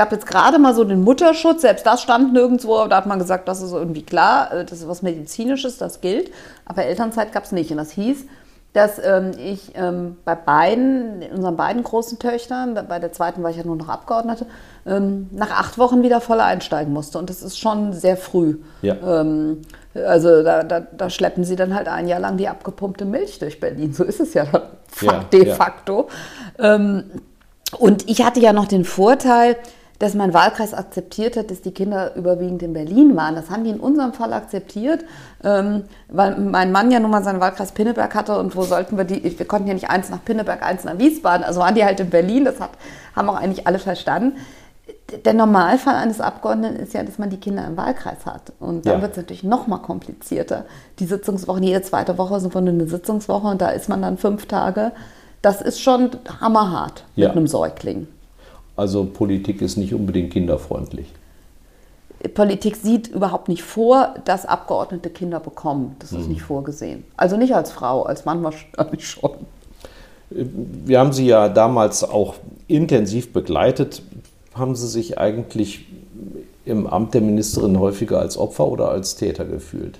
Es gab jetzt gerade mal so den Mutterschutz, selbst das stand nirgendwo, aber da hat man gesagt, das ist irgendwie klar, äh, das ist was Medizinisches, das gilt. Aber Elternzeit gab es nicht. Und das hieß, dass ähm, ich ähm, bei beiden, unseren beiden großen Töchtern, bei der zweiten war ich ja nur noch Abgeordnete, ähm, nach acht Wochen wieder voll einsteigen musste. Und das ist schon sehr früh. Ja. Ähm, also da, da, da, schleppen sie dann halt ein Jahr lang die abgepumpte Milch durch Berlin. So ist es ja, ja de facto. Ja. Ähm, und ich hatte ja noch den Vorteil, dass mein Wahlkreis akzeptiert hat, dass die Kinder überwiegend in Berlin waren. Das haben die in unserem Fall akzeptiert, ähm, weil mein Mann ja nun mal seinen Wahlkreis Pinneberg hatte und wo sollten wir die, wir konnten ja nicht eins nach Pinneberg, eins nach Wiesbaden, also waren die halt in Berlin, das hat, haben auch eigentlich alle verstanden. Der Normalfall eines Abgeordneten ist ja, dass man die Kinder im Wahlkreis hat. Und dann ja. wird es natürlich noch mal komplizierter. Die Sitzungswochen, jede zweite Woche ist von eine Sitzungswoche und da ist man dann fünf Tage. Das ist schon hammerhart ja. mit einem Säugling. Also Politik ist nicht unbedingt kinderfreundlich. Politik sieht überhaupt nicht vor, dass Abgeordnete Kinder bekommen. Das ist mhm. nicht vorgesehen. Also nicht als Frau, als Mann wahrscheinlich schon. Wir haben Sie ja damals auch intensiv begleitet. haben Sie sich eigentlich im Amt der Ministerin häufiger als Opfer oder als Täter gefühlt?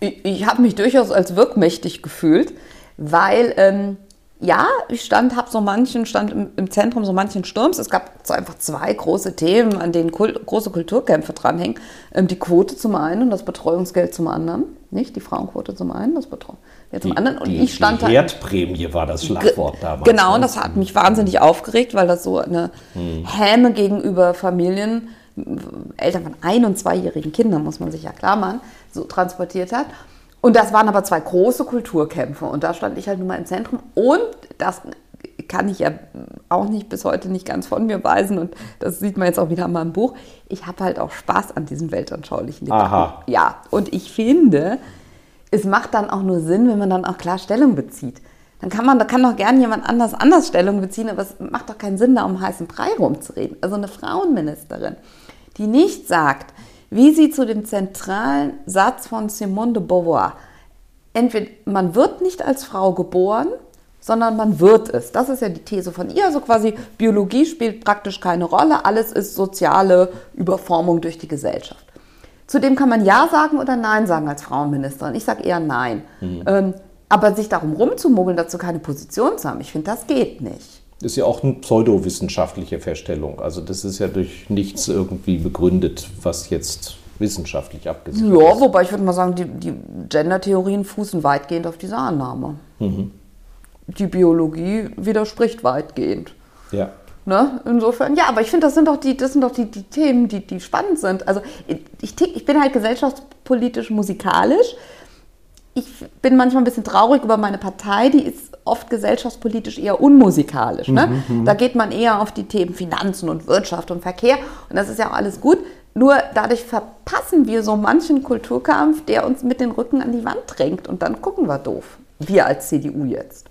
Ich, ich habe mich durchaus als wirkmächtig gefühlt, weil ähm, ja, ich stand, habe so manchen, stand im, im, Zentrum so manchen Sturms. Es gab so einfach zwei große Themen, an denen Kult, große Kulturkämpfe dranhängen. Ähm, die Quote zum einen und das Betreuungsgeld zum anderen. Nicht die Frauenquote zum einen, das Betreuungsgeld zum die, anderen. Und die, ich stand die Herdprämie war das Schlagwort damals. Genau, und ne? das hat mich wahnsinnig aufgeregt, weil das so eine hm. Häme gegenüber Familien, Eltern von ein- und zweijährigen Kindern, muss man sich ja klar machen, so transportiert hat. Und das waren aber zwei große Kulturkämpfe und da stand ich halt nun mal im Zentrum und das kann ich ja auch nicht bis heute nicht ganz von mir weisen und das sieht man jetzt auch wieder in meinem Buch. Ich habe halt auch Spaß an diesen weltanschaulichen Debatten. Aha. Ja, und ich finde, es macht dann auch nur Sinn, wenn man dann auch klar Stellung bezieht. Dann kann man, da kann doch gerne jemand anders anders Stellung beziehen, aber es macht doch keinen Sinn, da um heißen Brei rumzureden. Also eine Frauenministerin, die nicht sagt, wie sie zu dem zentralen Satz von Simone de Beauvoir, entweder man wird nicht als Frau geboren, sondern man wird es. Das ist ja die These von ihr. Also quasi Biologie spielt praktisch keine Rolle, alles ist soziale Überformung durch die Gesellschaft. Zudem kann man Ja sagen oder Nein sagen als Frauenministerin. Ich sage eher Nein. Mhm. Ähm, aber sich darum rumzumogeln, dazu keine Position zu haben, ich finde, das geht nicht ist ja auch eine pseudowissenschaftliche Feststellung. Also das ist ja durch nichts irgendwie begründet, was jetzt wissenschaftlich abgesichert ja, ist. Ja, wobei ich würde mal sagen, die, die Gender-Theorien fußen weitgehend auf dieser Annahme. Mhm. Die Biologie widerspricht weitgehend. Ja. Ne? Insofern, ja, aber ich finde, das sind doch die, das sind doch die, die Themen, die, die spannend sind. Also ich, ich bin halt gesellschaftspolitisch musikalisch. Ich bin manchmal ein bisschen traurig über meine Partei, die ist oft gesellschaftspolitisch eher unmusikalisch. Ne? Mhm, mhm, da geht man eher auf die Themen Finanzen und Wirtschaft und Verkehr und das ist ja auch alles gut. Nur dadurch verpassen wir so manchen Kulturkampf, der uns mit den Rücken an die Wand drängt und dann gucken wir doof. Wir als CDU jetzt.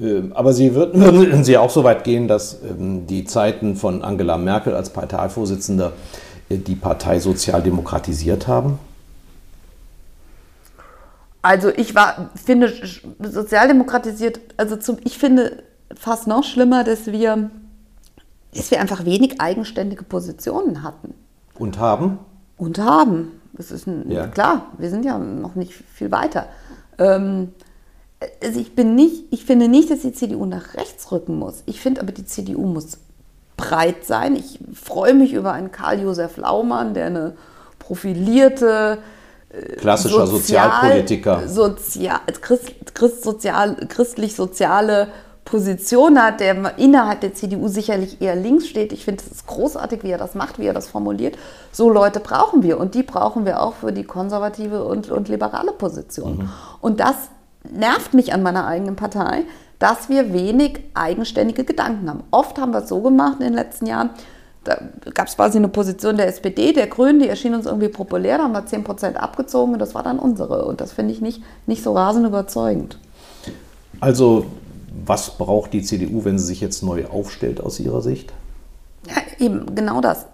Ähm, aber Sie würden Sie auch so weit gehen, dass ähm, die Zeiten von Angela Merkel als Parteivorsitzender äh, die Partei sozial demokratisiert haben? Also ich war, finde sozialdemokratisiert, also zum, ich finde fast noch schlimmer, dass wir, dass wir einfach wenig eigenständige Positionen hatten. Und haben? Und haben. Das ist ein, ja. klar, wir sind ja noch nicht viel weiter. Ähm, also ich bin nicht, ich finde nicht, dass die CDU nach rechts rücken muss. Ich finde aber, die CDU muss breit sein. Ich freue mich über einen Karl-Josef Laumann, der eine profilierte Klassischer Sozial, Sozialpolitiker. Sozial, Christ, Christ, sozial, christlich-soziale Position hat, der innerhalb der CDU sicherlich eher links steht. Ich finde es großartig, wie er das macht, wie er das formuliert. So Leute brauchen wir und die brauchen wir auch für die konservative und, und liberale Position. Mhm. Und das nervt mich an meiner eigenen Partei, dass wir wenig eigenständige Gedanken haben. Oft haben wir es so gemacht in den letzten Jahren, da gab es quasi eine Position der SPD, der Grünen, die erschien uns irgendwie populär, da haben wir 10% abgezogen und das war dann unsere. Und das finde ich nicht, nicht so rasend überzeugend. Also, was braucht die CDU, wenn sie sich jetzt neu aufstellt aus Ihrer Sicht? Ja, eben genau das.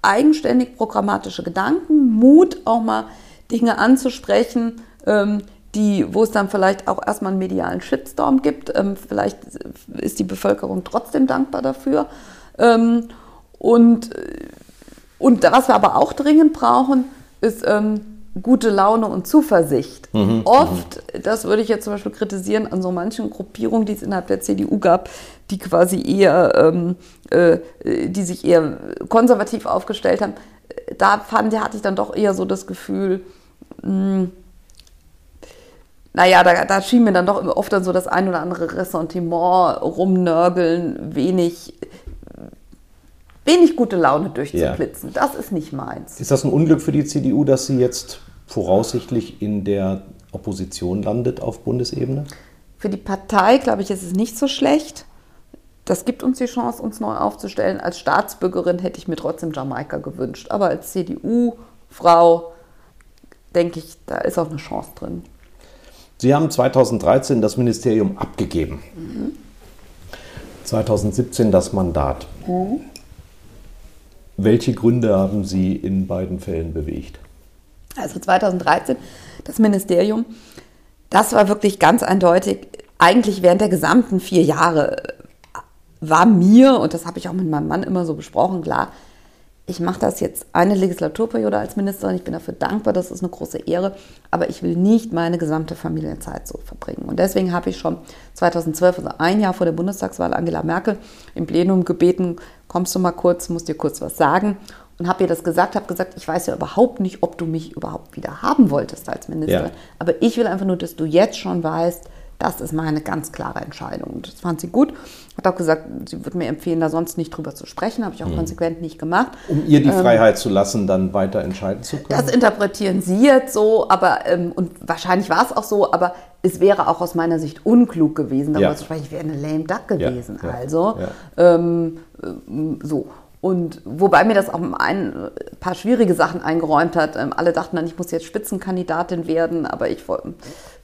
Eigenständig programmatische Gedanken, Mut, auch mal Dinge anzusprechen, ähm, die, wo es dann vielleicht auch erstmal einen medialen Shitstorm gibt. Ähm, vielleicht ist die Bevölkerung trotzdem dankbar dafür. Ähm, und, und was wir aber auch dringend brauchen, ist ähm, gute Laune und Zuversicht. Mhm. Oft, das würde ich jetzt zum Beispiel kritisieren, an so manchen Gruppierungen, die es innerhalb der CDU gab, die quasi eher, ähm, äh, die sich eher konservativ aufgestellt haben, da fand, hatte ich dann doch eher so das Gefühl, mh, hm, naja, da, da schien mir dann doch oft dann so das ein oder andere Ressentiment rumnörgeln, wenig, wenig gute Laune durchzublitzen. Ja. Das ist nicht meins. Ist das ein Unglück für die CDU, dass sie jetzt voraussichtlich in der Opposition landet auf Bundesebene? Für die Partei, glaube ich, ist es nicht so schlecht. Das gibt uns die Chance, uns neu aufzustellen. Als Staatsbürgerin hätte ich mir trotzdem Jamaika gewünscht. Aber als CDU-Frau denke ich, da ist auch eine Chance drin. Sie haben 2013 das Ministerium abgegeben. Mhm. 2017 das Mandat. Mhm. Welche Gründe haben Sie in beiden Fällen bewegt? Also 2013, das Ministerium, das war wirklich ganz eindeutig, eigentlich während der gesamten vier Jahre war mir, und das habe ich auch mit meinem Mann immer so besprochen, klar, ich mache das jetzt eine Legislaturperiode als Ministerin. Ich bin dafür dankbar, das ist eine große Ehre. Aber ich will nicht meine gesamte Familienzeit so verbringen. Und deswegen habe ich schon 2012, also ein Jahr vor der Bundestagswahl, Angela Merkel im Plenum gebeten, kommst du mal kurz, musst dir kurz was sagen. Und habe ihr das gesagt, habe gesagt, ich weiß ja überhaupt nicht, ob du mich überhaupt wieder haben wolltest als Ministerin. Ja. Aber ich will einfach nur, dass du jetzt schon weißt, das ist meine ganz klare Entscheidung. Und das fand sie gut. Hat auch gesagt, sie würde mir empfehlen, da sonst nicht drüber zu sprechen. Habe ich auch mhm. konsequent nicht gemacht. Um ihr die ähm, Freiheit zu lassen, dann weiter entscheiden zu können? Das interpretieren Sie jetzt so, aber ähm, und wahrscheinlich war es auch so, aber es wäre auch aus meiner Sicht unklug gewesen, darüber ja. zu sprechen. Ich wäre eine lame duck gewesen. Ja, ja, also ähm, äh, so. Und wobei mir das auch ein paar schwierige Sachen eingeräumt hat. Ähm, alle dachten dann, ich muss jetzt Spitzenkandidatin werden, aber ich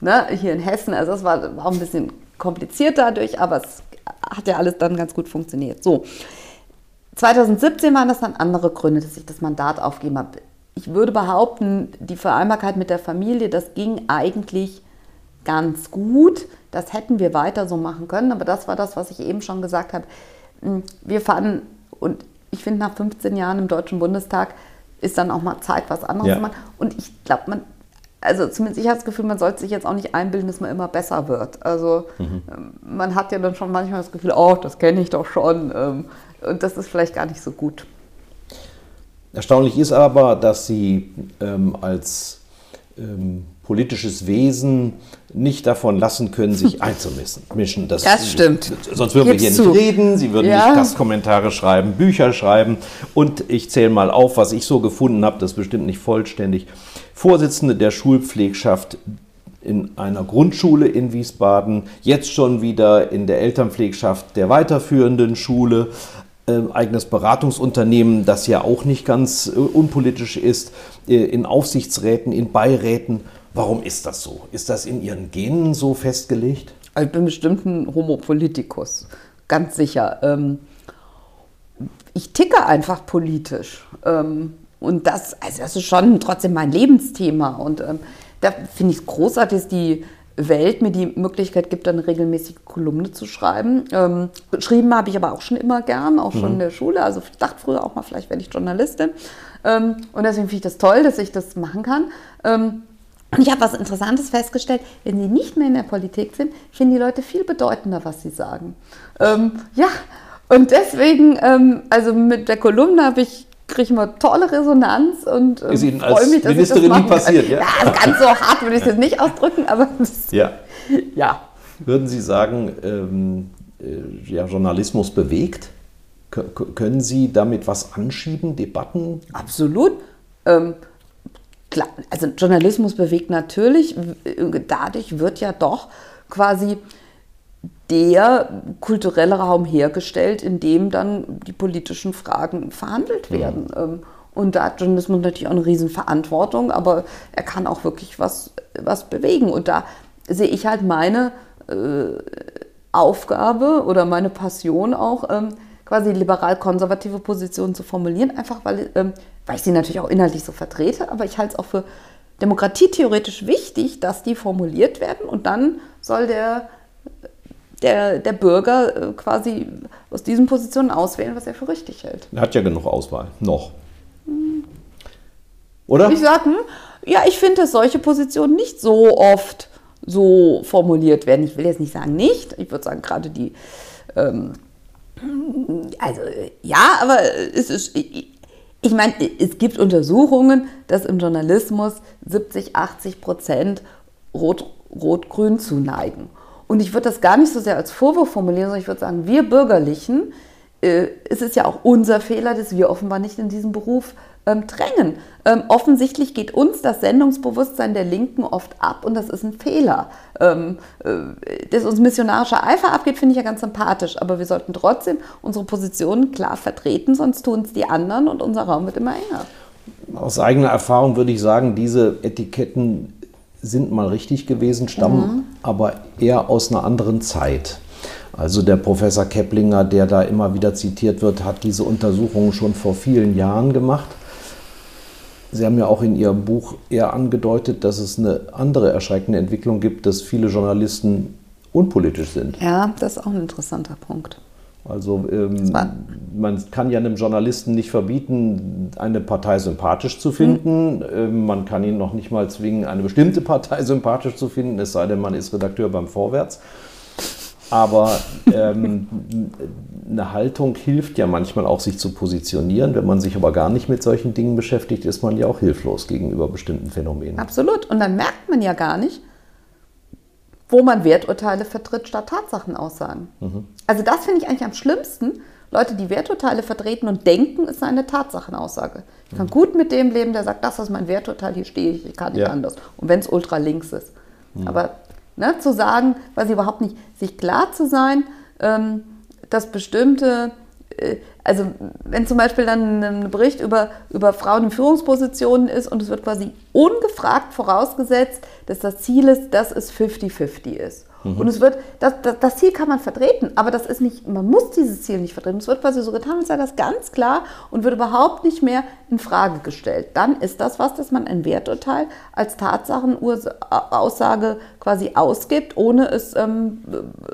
ne, hier in Hessen, also das war, auch ein bisschen kompliziert dadurch, aber es hat ja alles dann ganz gut funktioniert. So, 2017 waren das dann andere Gründe, dass ich das Mandat aufgeben habe. Ich würde behaupten, die Vereinbarkeit mit der Familie, das ging eigentlich ganz gut. Das hätten wir weiter so machen können, aber das war das, was ich eben schon gesagt habe. Hm, wir fanden, und ich finde, nach 15 Jahren im Deutschen Bundestag ist dann auch mal Zeit, was anderes ja. zu machen. Und ich glaube, man, also zumindest ich habe das Gefühl, man sollte sich jetzt auch nicht einbilden, dass man immer besser wird. Also mhm. Ähm, man hat ja dann schon manchmal das Gefühl, oh, das kenne ich doch schon. Ähm, und das ist vielleicht gar nicht so gut. Erstaunlich ist aber, dass Sie ähm, als ähm, politisches Wesen nicht davon lassen können, sich einzumischen. Das, das stimmt. Sonst würden Gib's wir hier zu. nicht reden, Sie würden ja. nicht Gastkommentare schreiben, Bücher schreiben. Und ich zähle mal auf, was ich so gefunden habe, das ist bestimmt nicht vollständig. Vorsitzende der Schulpflegschaft in einer Grundschule in Wiesbaden, jetzt schon wieder in der Elternpflegschaft der weiterführenden Schule, äh, eigenes Beratungsunternehmen, das ja auch nicht ganz äh, unpolitisch ist, äh, in Aufsichtsräten, in Beiräten. Warum ist das so? Ist das in Ihren Genen so festgelegt? Also ich bin bestimmt ein Homo politicus, ganz sicher. Ähm, ich ticke einfach politisch. Ähm, und das, also das ist schon trotzdem mein Lebensthema. Und ähm, da finde ich es großartig, dass die Welt mir die Möglichkeit gibt, eine regelmäßige Kolumne zu schreiben. Ähm, geschrieben habe ich aber auch schon immer gern, auch schon mhm. in der Schule. Also ich dachte früher auch mal, vielleicht werde ich Journalistin. Ähm, und deswegen finde ich das toll, dass ich das machen kann. Ähm, und ich habe was Interessantes festgestellt, wenn sie nicht mehr in der Politik sind, finden die Leute viel bedeutender, was sie sagen. Ähm, ja, und deswegen, ähm, also mit der Kolumne habe ich kriege ich immer tolle Resonanz und Ihnen als mich, dass Ministerin ich das nie passiert, ja? ja? Ganz so hart würde ich es jetzt nicht ausdrücken, aber ja. ja. Würden Sie sagen, ähm, äh, ja, Journalismus bewegt? K können Sie damit was anschieben, Debatten? Absolut. Ähm, klar, also Journalismus bewegt natürlich. Dadurch wird ja doch quasi der kulturelle Raum hergestellt, in dem dann die politischen Fragen verhandelt werden. Mhm. Und da hat Journalismus natürlich auch eine Riesenverantwortung, aber er kann auch wirklich was, was bewegen. Und da sehe ich halt meine äh, Aufgabe oder meine Passion auch, ähm, quasi liberal-konservative Positionen zu formulieren, einfach weil, ähm, weil ich sie natürlich auch inhaltlich so vertrete, aber ich halte es auch für demokratietheoretisch wichtig, dass die formuliert werden und dann soll der der, der Bürger äh, quasi aus diesen Positionen auswählen, was er für richtig hält. Er hat ja genug Auswahl, noch. Oder? Ich sage, hm, ja, ich finde, dass solche Positionen nicht so oft so formuliert werden. Ich will jetzt nicht sagen nicht, ich würde sagen gerade die, ähm, also ja, aber es ist, ich, ich meine, es gibt Untersuchungen, dass im Journalismus 70, 80 Prozent Rot-Grün Rot, zuneigen. Und ich würde das gar nicht so sehr als Vorwurf formulieren, sondern ich würde sagen, wir Bürgerlichen, äh, es ist ja auch unser Fehler, dass wir offenbar nicht in diesen Beruf ähm, drängen. Ähm, offensichtlich geht uns das Sendungsbewusstsein der Linken oft ab und das ist ein Fehler. Ähm, äh, dass uns missionarischer Eifer abgeht, finde ich ja ganz sympathisch, aber wir sollten trotzdem unsere Positionen klar vertreten, sonst tun es die anderen und unser Raum wird immer enger. Aus eigener Erfahrung würde ich sagen, diese Etiketten sind mal richtig gewesen, stammen mhm. aber eher aus einer anderen Zeit. Also der Professor Keplinger, der da immer wieder zitiert wird, hat diese Untersuchungen schon vor vielen Jahren gemacht. Sie haben ja auch in Ihrem Buch eher angedeutet, dass es eine andere erschreckende Entwicklung gibt, dass viele Journalisten unpolitisch sind. Ja, das ist auch ein interessanter Punkt. Also ähm, man kann ja einem Journalisten nicht verbieten, eine Partei sympathisch zu finden. Mhm. Ähm, man kann ihn noch nicht mal zwingen, eine bestimmte Partei sympathisch zu finden, es sei denn, man ist Redakteur beim Vorwärts. Aber ähm, eine Haltung hilft ja manchmal auch, sich zu positionieren. Wenn man sich aber gar nicht mit solchen Dingen beschäftigt, ist man ja auch hilflos gegenüber bestimmten Phänomenen. Absolut. Und dann merkt man ja gar nicht, wo man Werturteile vertritt statt Tatsachenaussagen. Mhm. Also das finde ich eigentlich am schlimmsten. Leute, die Werturteile vertreten und denken, ist eine Tatsachenaussage. Ich kann mhm. gut mit dem leben, der sagt, das ist mein Werturteil, hier stehe ich, ich kann nicht ja. anders. Und wenn es ultra links ist. Mhm. Aber ne, zu sagen, weil sie überhaupt nicht, sich klar zu sein, ähm, dass bestimmte äh, also wenn zum Beispiel dann ein Bericht über, über Frauen in Führungspositionen ist und es wird quasi ungefragt vorausgesetzt, dass das Ziel ist, dass es 50-50 ist. Mhm. Und es wird, das, das, das, Ziel kann man vertreten, aber das ist nicht, man muss dieses Ziel nicht vertreten. Es wird quasi so getan, als sei das ganz klar und wird überhaupt nicht mehr in Frage gestellt. Dann ist das was, dass man ein Werturteil als Tatsachenaussage quasi ausgibt, ohne es ähm,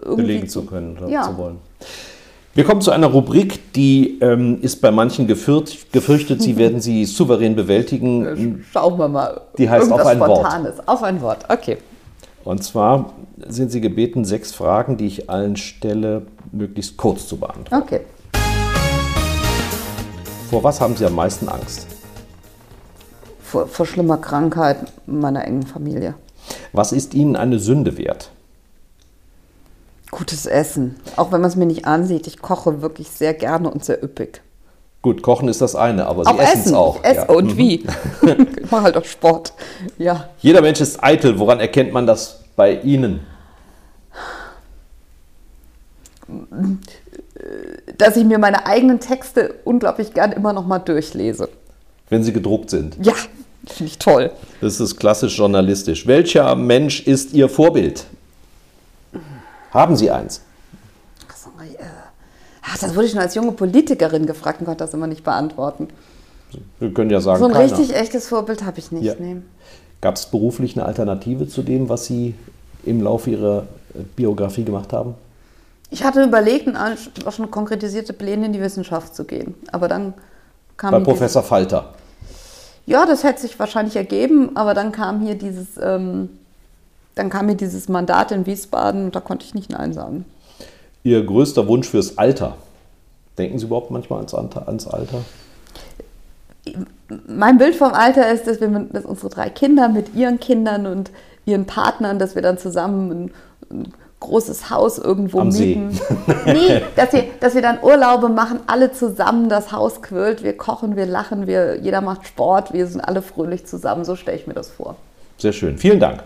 irgendwie belegen zu können oder ja. zu wollen. Wir kommen zu einer Rubrik, die ähm, ist bei manchen gefürcht, gefürchtet, sie werden sie souverän bewältigen. Schauen wir mal. Die heißt auf ein Spontanes. Wort. Auf ein Wort, okay. Und zwar sind Sie gebeten, sechs Fragen, die ich allen stelle, möglichst kurz zu beantworten. Okay. Vor was haben Sie am meisten Angst? Vor, vor schlimmer Krankheit meiner engen Familie. Was ist Ihnen eine Sünde wert? Gutes Essen. Auch wenn man es mir nicht ansieht, ich koche wirklich sehr gerne und sehr üppig. Gut, kochen ist das eine, aber Sie essen es auch. Esse ja. und mhm. wie. ich mache halt auch Sport. Ja. Jeder Mensch ist eitel. Woran erkennt man das bei Ihnen? Dass ich mir meine eigenen Texte unglaublich gern immer noch mal durchlese. Wenn sie gedruckt sind? Ja, finde ich toll. Das ist klassisch journalistisch. Welcher Mensch ist Ihr Vorbild? Haben Sie eins? Ach, das wurde ich schon als junge Politikerin gefragt und konnte das immer nicht beantworten. Wir können ja sagen, so ein keiner. richtig echtes Vorbild habe ich nicht. Ja. Nee. Gab es beruflich eine Alternative zu dem, was Sie im Laufe Ihrer äh, Biografie gemacht haben? Ich hatte überlegt auch schon konkretisierte Pläne in die Wissenschaft zu gehen. Aber dann kam. Bei Professor Falter. Ja, das hätte sich wahrscheinlich ergeben, aber dann kam hier dieses. Ähm, dann kam mir dieses Mandat in Wiesbaden und da konnte ich nicht Nein sagen. Ihr größter Wunsch fürs Alter? Denken Sie überhaupt manchmal ans, ans Alter? Mein Bild vom Alter ist, dass, wir, dass unsere drei Kinder mit ihren Kindern und ihren Partnern, dass wir dann zusammen ein, ein großes Haus irgendwo Am mieten. See. nee, dass wir, dass wir dann Urlaube machen, alle zusammen, das Haus quillt, wir kochen, wir lachen, wir, jeder macht Sport, wir sind alle fröhlich zusammen. So stelle ich mir das vor. Sehr schön. Vielen Dank.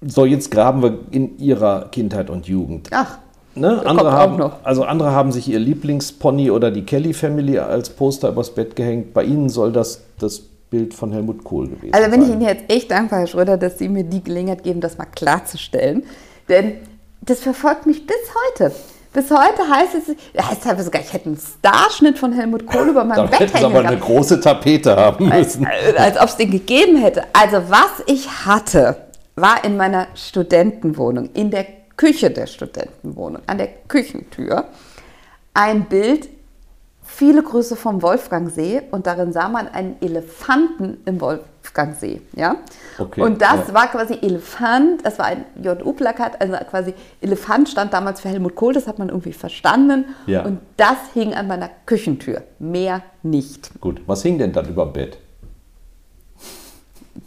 So, jetzt graben wir in ihrer Kindheit und Jugend. Ach. Ne? Andere, haben, also andere haben sich ihr Lieblingspony oder die Kelly Family als Poster übers Bett gehängt. Bei Ihnen soll das das Bild von Helmut Kohl gewesen sein. Also bin ich Ihnen jetzt echt dankbar, Herr Schröder, dass Sie mir die Gelegenheit geben, das mal klarzustellen. Denn das verfolgt mich bis heute. Bis heute heißt es, heißt teilweise sogar, ich hätte einen Starschnitt von Helmut Kohl über meinem Bett hängen aber eine große Tapete haben müssen. Als, als ob es den gegeben hätte. Also was ich hatte, war in meiner Studentenwohnung, in der Küche der Studentenwohnung, an der Küchentür, ein Bild, viele Grüße vom Wolfgangsee und darin sah man einen Elefanten im Wolfgangsee. Ja? Okay, und das ja. war quasi Elefant, das war ein JU-Plakat, also quasi Elefant stand damals für Helmut Kohl, das hat man irgendwie verstanden. Ja. Und das hing an meiner Küchentür, mehr nicht. Gut, was hing denn dann über dem Bett?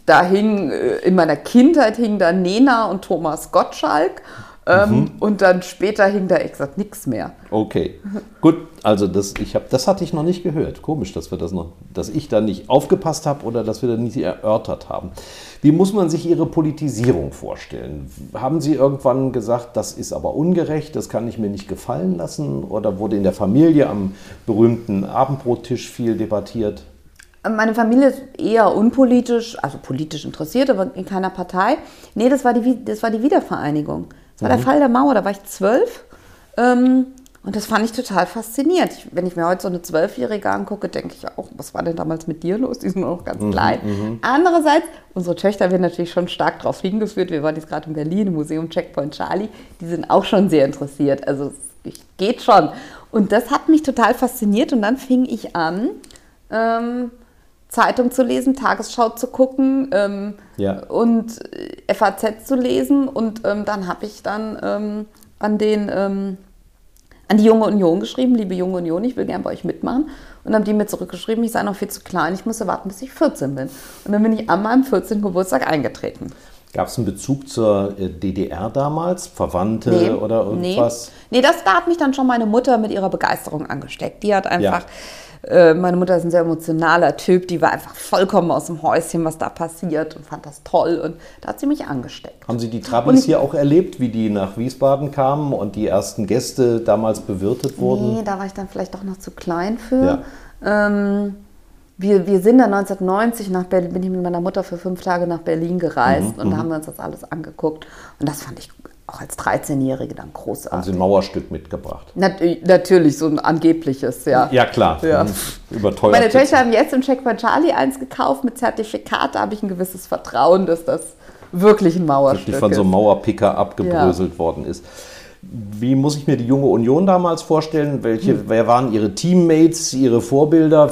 Da hing, äh, in meiner Kindheit hing da Nena und Thomas Gottschalk. Ähm, mhm. Und dann später hing da exakt nichts mehr. Okay, gut. Also das, ich hab, das hatte ich noch nicht gehört. Komisch, dass wir das noch, dass ich da nicht aufgepasst habe oder dass wir da nicht erörtert haben. Wie muss man sich Ihre Politisierung vorstellen? Haben Sie irgendwann gesagt, das ist aber ungerecht, das kann ich mir nicht gefallen lassen? Oder wurde in der Familie am berühmten Abendbrottisch viel debattiert? Meine Familie ist eher unpolitisch, also politisch interessiert, aber in keiner Partei. Nee, das war die, das war die Wiedervereinigung. Das war mhm. der Fall der Mauer, da war ich zwölf. Ähm, und das fand ich total faszinierend. Ich, wenn ich mir heute so eine Zwölfjährige angucke, denke ich auch, was war denn damals mit dir los? Die sind noch ganz mhm, klein. Mhm. Andererseits, unsere Töchter werden natürlich schon stark darauf hingeführt. Wir waren jetzt gerade in Berlin im Museum Checkpoint Charlie. Die sind auch schon sehr interessiert. Also ich, geht schon. Und das hat mich total fasziniert und dann fing ich an, ähm, Zeitung zu lesen, Tagesschau zu gucken ähm, Ja. und äh, FAZ zu lesen und ähm, dann habe ich dann ähm, an den ähm, an die Junge Union geschrieben, liebe Junge Union, ich will gerne bei euch mitmachen. Und haben die mir zurückgeschrieben, ich sei noch viel zu klein, ich muss warten, bis ich 14 bin. Und dann bin ich an meinem 14. Geburtstag eingetreten. Gab es einen Bezug zur äh, DDR damals? Verwandte Nee, oder irgendwas? Nee, nee das, da hat mich dann schon meine Mutter mit ihrer Begeisterung angesteckt. Die hat einfach, äh, meine Mutter ist ein sehr emotionaler Typ, die war einfach vollkommen aus dem Häuschen, was da passiert und fand das toll. Und da hat sie mich angesteckt. Haben Sie die Trabis hier auch erlebt, wie die nach Wiesbaden kamen und die ersten Gäste damals bewirtet wurden? Nee, da war ich dann vielleicht doch noch zu klein für. Ähm, wir, wir sind dann 1990 nach Berlin, bin ich mit meiner Mutter für fünf Tage nach Berlin gereist Mhm, und da haben wir uns das alles angeguckt. Und das fand ich auch als 13-Jährige dann Haben großartig. Sie ein Mauerstück mitgebracht? Nat natürlich, so ein angebliches, ja. Ja, klar. Ja. Mhm. Überteuert. Meine Töchter haben jetzt im Check by Charlie eins gekauft mit Zertifikat. Da habe ich ein gewisses Vertrauen, dass das wirklich ein Mauerstück wirklich von so einem ist. Mauerpicker abgebröselt worden ist. Wie muss ich mir die junge Union damals vorstellen? Welche, Hm. Wer waren Ihre Teammates, Ihre Vorbilder?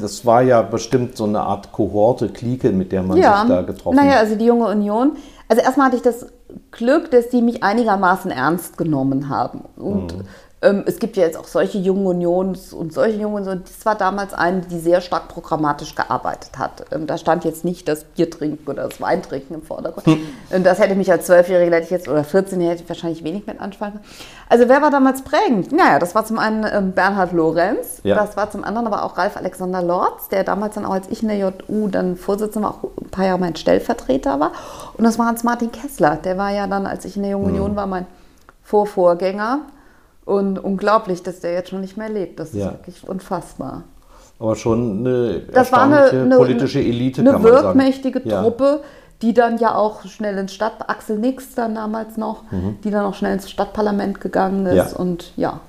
Das war ja bestimmt so eine Art Kohorte, Clique, mit der man sich da getroffen naja, hat. also die junge Union. Also erstmal hatte ich das Glück, dass die mich einigermaßen ernst genommen haben. Und Mhm. Ähm, es gibt ja jetzt auch solche jungen Unions und solche jungen Unions. Das war damals eine, die sehr stark programmatisch gearbeitet hat. Ähm, da stand jetzt nicht das Bier trinken oder das Weintrinken im Vordergrund. Hm. Und das hätte mich als Zwölfjährige hätte ich jetzt oder 14 hätte ich wahrscheinlich wenig mit anfangen. können. Also wer war damals prägend? Naja, das war zum einen ähm, Bernhard Lorenz, Ja. das war zum anderen aber auch Ralf Alexander Lorz, der damals dann auch als ich in der JU dann Vorsitzender, auch ein paar Jahre mein Stellvertreter war. Und das war Hans-Martin Kessler, der war ja dann, als ich in der Jungen Mhm. Union war, mein Vorvorgänger. Und unglaublich, dass der jetzt schon nicht mehr lebt. Das ist Ja. wirklich unfassbar. Aber schon eine Das war eine, eine politische Elite, eine kann man sagen. wirkmächtige Ja. Truppe, die dann ja auch schnell ins Stadt, Axel Nix dann damals noch, die dann auch schnell ins Stadtparlament gegangen ist. Mhm. Ja. Und ja,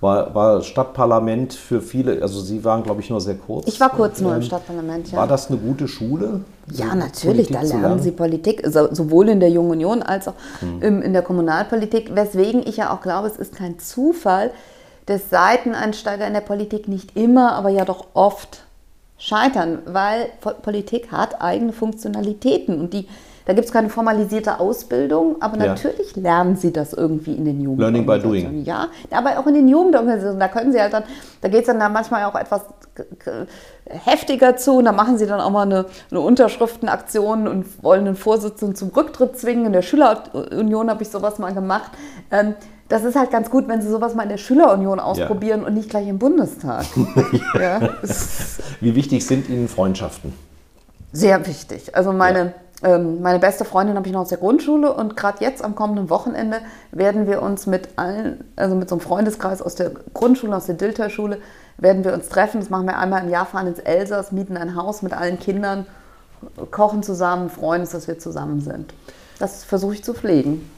War, war Stadtparlament für viele, also Sie waren, glaube ich, nur sehr kurz. ich war kurz nur im Ähm, Stadtparlament. Ja. War das eine gute Schule? Ja, natürlich, Politik da zu lernen Sie Politik, so, sowohl in der Jungen Union als auch im, in der Kommunalpolitik, weswegen ich ja auch glaube, es ist kein Zufall, dass Seiteneinsteiger in der Politik nicht immer, aber ja doch oft scheitern, weil Po- Politik hat eigene Funktionalitäten und die, da gibt es keine formalisierte Ausbildung, aber Ja. natürlich lernen sie das irgendwie in den Jugend. Learning by doing. Ja, aber auch in den Jugendorganisationen, da können sie halt dann, da geht es dann da manchmal auch etwas heftiger zu und da machen sie dann auch mal eine, eine Unterschriftenaktion und wollen den Vorsitzenden zum Rücktritt zwingen. In der Schülerunion habe ich sowas mal gemacht. Ähm, das ist halt ganz gut, wenn sie sowas mal in der Schülerunion ausprobieren und nicht gleich im Bundestag. ja, Wie wichtig sind Ihnen Freundschaften? sehr wichtig. Also meine, meine beste Freundin habe ich noch aus der Grundschule und gerade jetzt am kommenden Wochenende werden wir uns mit allen, also mit so einem Freundeskreis aus der Grundschule, aus der Dilter-Schule, werden wir uns treffen. Das machen wir einmal im Jahr, fahren ins Elsass, mieten ein Haus mit allen Kindern, kochen zusammen, freuen uns, dass wir zusammen sind. Das versuche ich zu pflegen.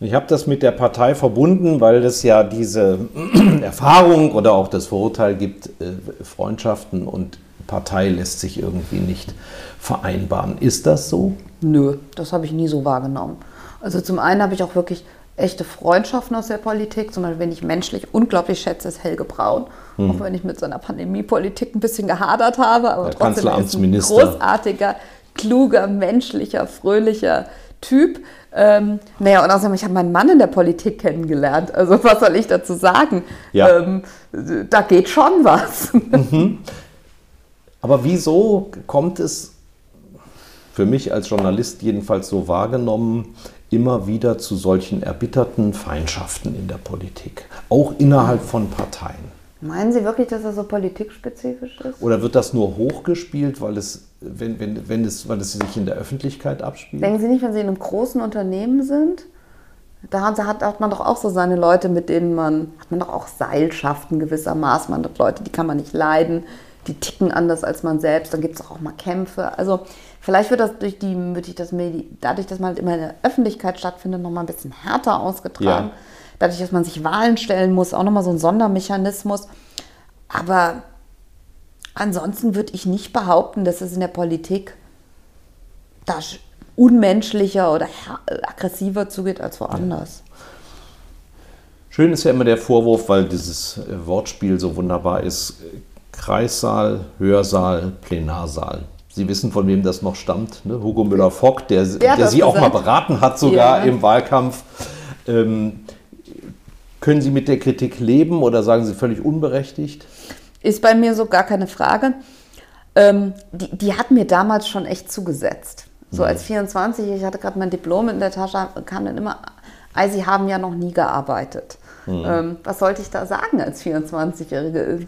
Ich habe das mit der Partei verbunden, weil es ja diese Erfahrung oder auch das Vorurteil gibt, äh, Freundschaften und Partei lässt sich irgendwie nicht vereinbaren. Ist das so? Nö, das habe ich nie so wahrgenommen. Also zum einen habe ich auch wirklich echte Freundschaften aus der Politik. Zum Beispiel, wenn ich menschlich unglaublich schätze, ist Helge Braun. Auch wenn ich mit seiner Pandemiepolitik ein bisschen gehadert habe, aber Der trotzdem ist ein großartiger, kluger, menschlicher, fröhlicher Typ. Ähm, naja, und außerdem, ich habe meinen Mann in der Politik kennengelernt. Also was soll ich dazu sagen? Ja. Ähm, da geht schon was. Aber wieso kommt es für mich als Journalist jedenfalls so wahrgenommen, immer wieder zu solchen erbitterten Feindschaften in der Politik, auch innerhalb von Parteien? Meinen Sie wirklich, dass das so politikspezifisch ist? Oder wird das nur hochgespielt, weil es, wenn, wenn, wenn es, weil es sich in der Öffentlichkeit abspielt? Denken Sie nicht, wenn Sie in einem großen Unternehmen sind, da hat, hat, man doch auch so seine Leute, mit denen man, hat man doch auch Seilschaften gewissermaßen. Man hat Leute, die kann man nicht leiden, die ticken anders als man selbst. Dann gibt es auch mal Kämpfe. Also vielleicht wird das durch die, wird ich das dadurch, dass man halt immer in der Öffentlichkeit stattfindet, noch mal ein bisschen härter ausgetragen. Ja. Dadurch, dass man sich Wahlen stellen muss, auch noch mal so ein Sondermechanismus. Aber ansonsten würde ich nicht behaupten, dass es in der Politik da sch- unmenschlicher oder her- aggressiver zugeht als woanders. Schön ist ja immer der Vorwurf, weil dieses äh, Wortspiel so wunderbar ist. Kreissaal, Hörsaal, Plenarsaal. Sie wissen, von wem das noch stammt. Ne? Hugo Müller-Fock, der, der Sie auch mal beraten hat, sogar ja. im Wahlkampf. Ähm, können Sie mit der Kritik leben oder sagen Sie völlig unberechtigt? Ist bei mir so gar keine Frage. Ähm, die, die hat mir damals schon echt zugesetzt. So mhm. als 24, ich hatte gerade mein Diplom in der Tasche, kam dann immer, Sie haben ja noch nie gearbeitet. Mhm. Ähm, was sollte ich da sagen als 24-Jährige?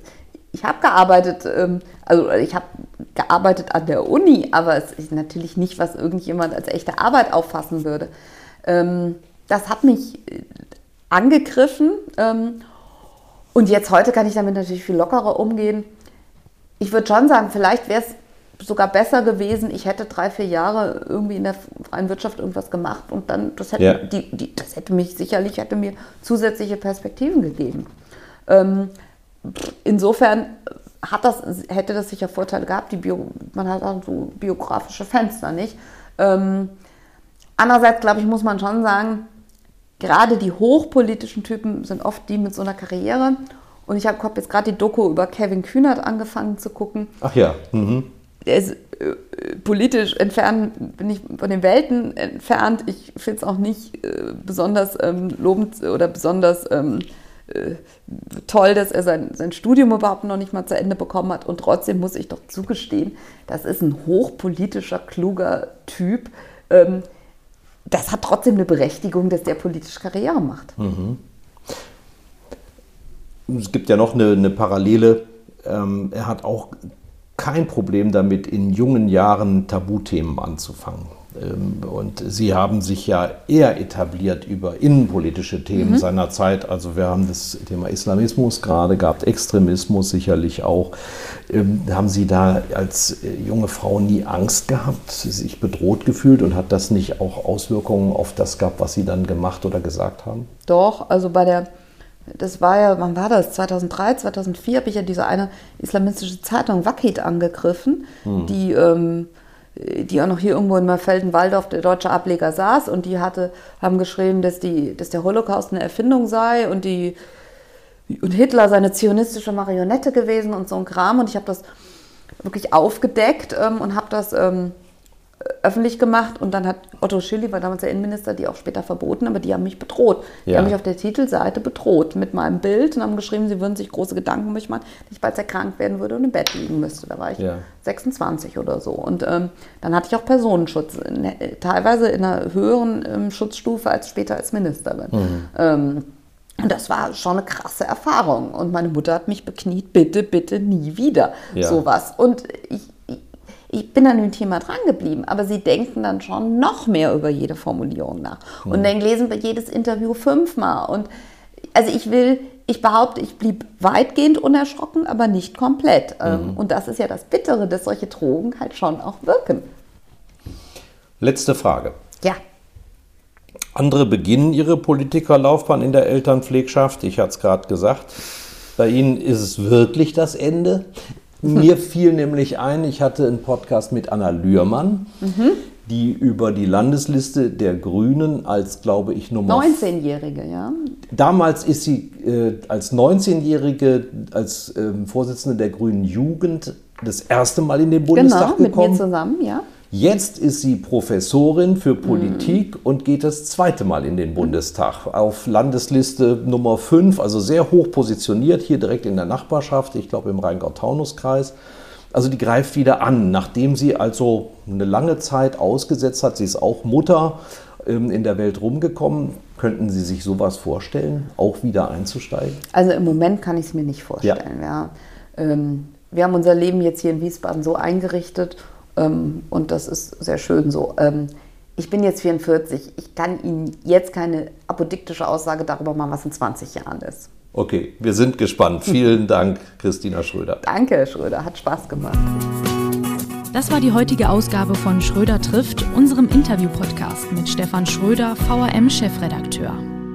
Ich habe gearbeitet, ähm, also ich habe gearbeitet an der Uni, aber es ist natürlich nicht, was irgendjemand als echte Arbeit auffassen würde. Ähm, das hat mich äh, angegriffen ähm, und jetzt heute kann ich damit natürlich viel lockerer umgehen. Ich würde schon sagen, vielleicht wäre es sogar besser gewesen, ich hätte drei, vier Jahre irgendwie in der freien Wirtschaft irgendwas gemacht und dann, das hätte, ja. die, die, das hätte mich sicherlich, hätte mir zusätzliche Perspektiven gegeben. Insofern hat das, hätte das sicher Vorteile gehabt, die Bio, man hat auch so biografische Fenster, nicht? Ähm, andererseits, glaube ich, muss man schon sagen, gerade die hochpolitischen Typen sind oft die mit so einer Karriere. Und ich habe jetzt gerade die Doku über Kevin Kühnert angefangen zu gucken. Ach ja. Mhm der ist äh, politisch entfernt, bin ich von den Welten entfernt. Ich finde es auch nicht äh, besonders ähm, lobend oder besonders ähm, äh, toll, dass er sein, sein Studium überhaupt noch nicht mal zu Ende bekommen hat. Und trotzdem muss ich doch zugestehen, das ist ein hochpolitischer, kluger Typ. Ähm, das hat trotzdem eine Berechtigung, dass der politische Karriere macht. Mhm. Es gibt ja noch eine, eine Parallele. Ähm, er hat auch kein Problem damit, in jungen Jahren Tabuthemen anzufangen. Ähm, und Sie haben sich ja eher etabliert über innenpolitische Themen mhm. seiner Zeit. Also wir haben das Thema Islamismus gerade gehabt, Extremismus sicherlich auch. Ähm, haben Sie da als äh, junge Frau nie Angst gehabt, sich bedroht gefühlt und hat das nicht auch Auswirkungen auf das gehabt, was Sie dann gemacht oder gesagt haben? Doch, also bei der das war ja, wann war das? 2003, 2004 habe ich ja diese eine islamistische Zeitung Wakid angegriffen, hm. die, ähm, die auch noch hier irgendwo in Merfelden-Waldorf der deutsche Ableger saß und die hatte, haben geschrieben, dass, die, dass der Holocaust eine Erfindung sei und, die, und Hitler seine zionistische Marionette gewesen und so ein Kram. Und ich habe das wirklich aufgedeckt ähm, und habe das ähm, öffentlich gemacht und dann hat Otto Schilly, war damals der Innenminister, die auch später verboten, aber die haben mich bedroht. Die ja. haben mich auf der Titelseite bedroht mit meinem Bild und haben geschrieben, sie würden sich große Gedanken um mich machen, dass ich bald erkrankt werden würde und im Bett liegen müsste. Da war ich ja. 26 oder so. Und ähm, dann hatte ich auch Personenschutz, in, teilweise in einer höheren ähm, Schutzstufe als später als Ministerin. Mhm. Ähm, und das war schon eine krasse Erfahrung. Und meine Mutter hat mich bekniet, bitte, bitte nie wieder ja. sowas. Und ich, ich bin an dem Thema dran geblieben, aber sie denken dann schon noch mehr über jede Formulierung nach. Mhm. Und dann lesen wir jedes Interview fünfmal. Und also ich will, ich behaupte, ich blieb weitgehend unerschrocken, aber nicht komplett. Ähm, mhm. Und das ist ja das Bittere, dass solche Drogen halt schon auch wirken. Letzte Frage. Ja. Andere beginnen ihre Politikerlaufbahn in der Elternpflegschaft. Ich hatte es gerade gesagt. Bei Ihnen ist es wirklich das Ende. Mir fiel nämlich ein, ich hatte einen Podcast mit Anna Lührmann, mhm. die über die Landesliste der Grünen als, glaube ich, Nummer... 19-Jährige, ja. Damals ist sie äh, als 19-Jährige, als äh, Vorsitzende der Grünen Jugend das erste Mal in den Bundestag genau, gekommen. Genau, mit mir zusammen, ja. Jetzt ist sie Professorin für Politik mhm. und geht das zweite Mal in den Bundestag auf Landesliste Nummer 5, also sehr hoch positioniert, hier direkt in der Nachbarschaft, ich glaube im Rheingau-Taunus-Kreis. Also die greift wieder an, nachdem sie also eine lange Zeit ausgesetzt hat. Sie ist auch Mutter ähm, in der Welt rumgekommen. Könnten Sie sich sowas vorstellen, auch wieder einzusteigen? Also im Moment kann ich es mir nicht vorstellen. Ja. ja. Ähm, wir haben unser Leben jetzt hier in Wiesbaden so eingerichtet und das ist sehr schön so. Ähm, ich bin jetzt 44. Ich kann Ihnen jetzt keine apodiktische Aussage darüber machen, was in 20 Jahren ist. Okay, wir sind gespannt. Vielen Dank, Christina Schröder. Danke, Herr Schröder. Hat Spaß gemacht. Das war die heutige Ausgabe von Schröder trifft, unserem Interview-Podcast mit Stefan Schröder, VRM-Chefredakteur.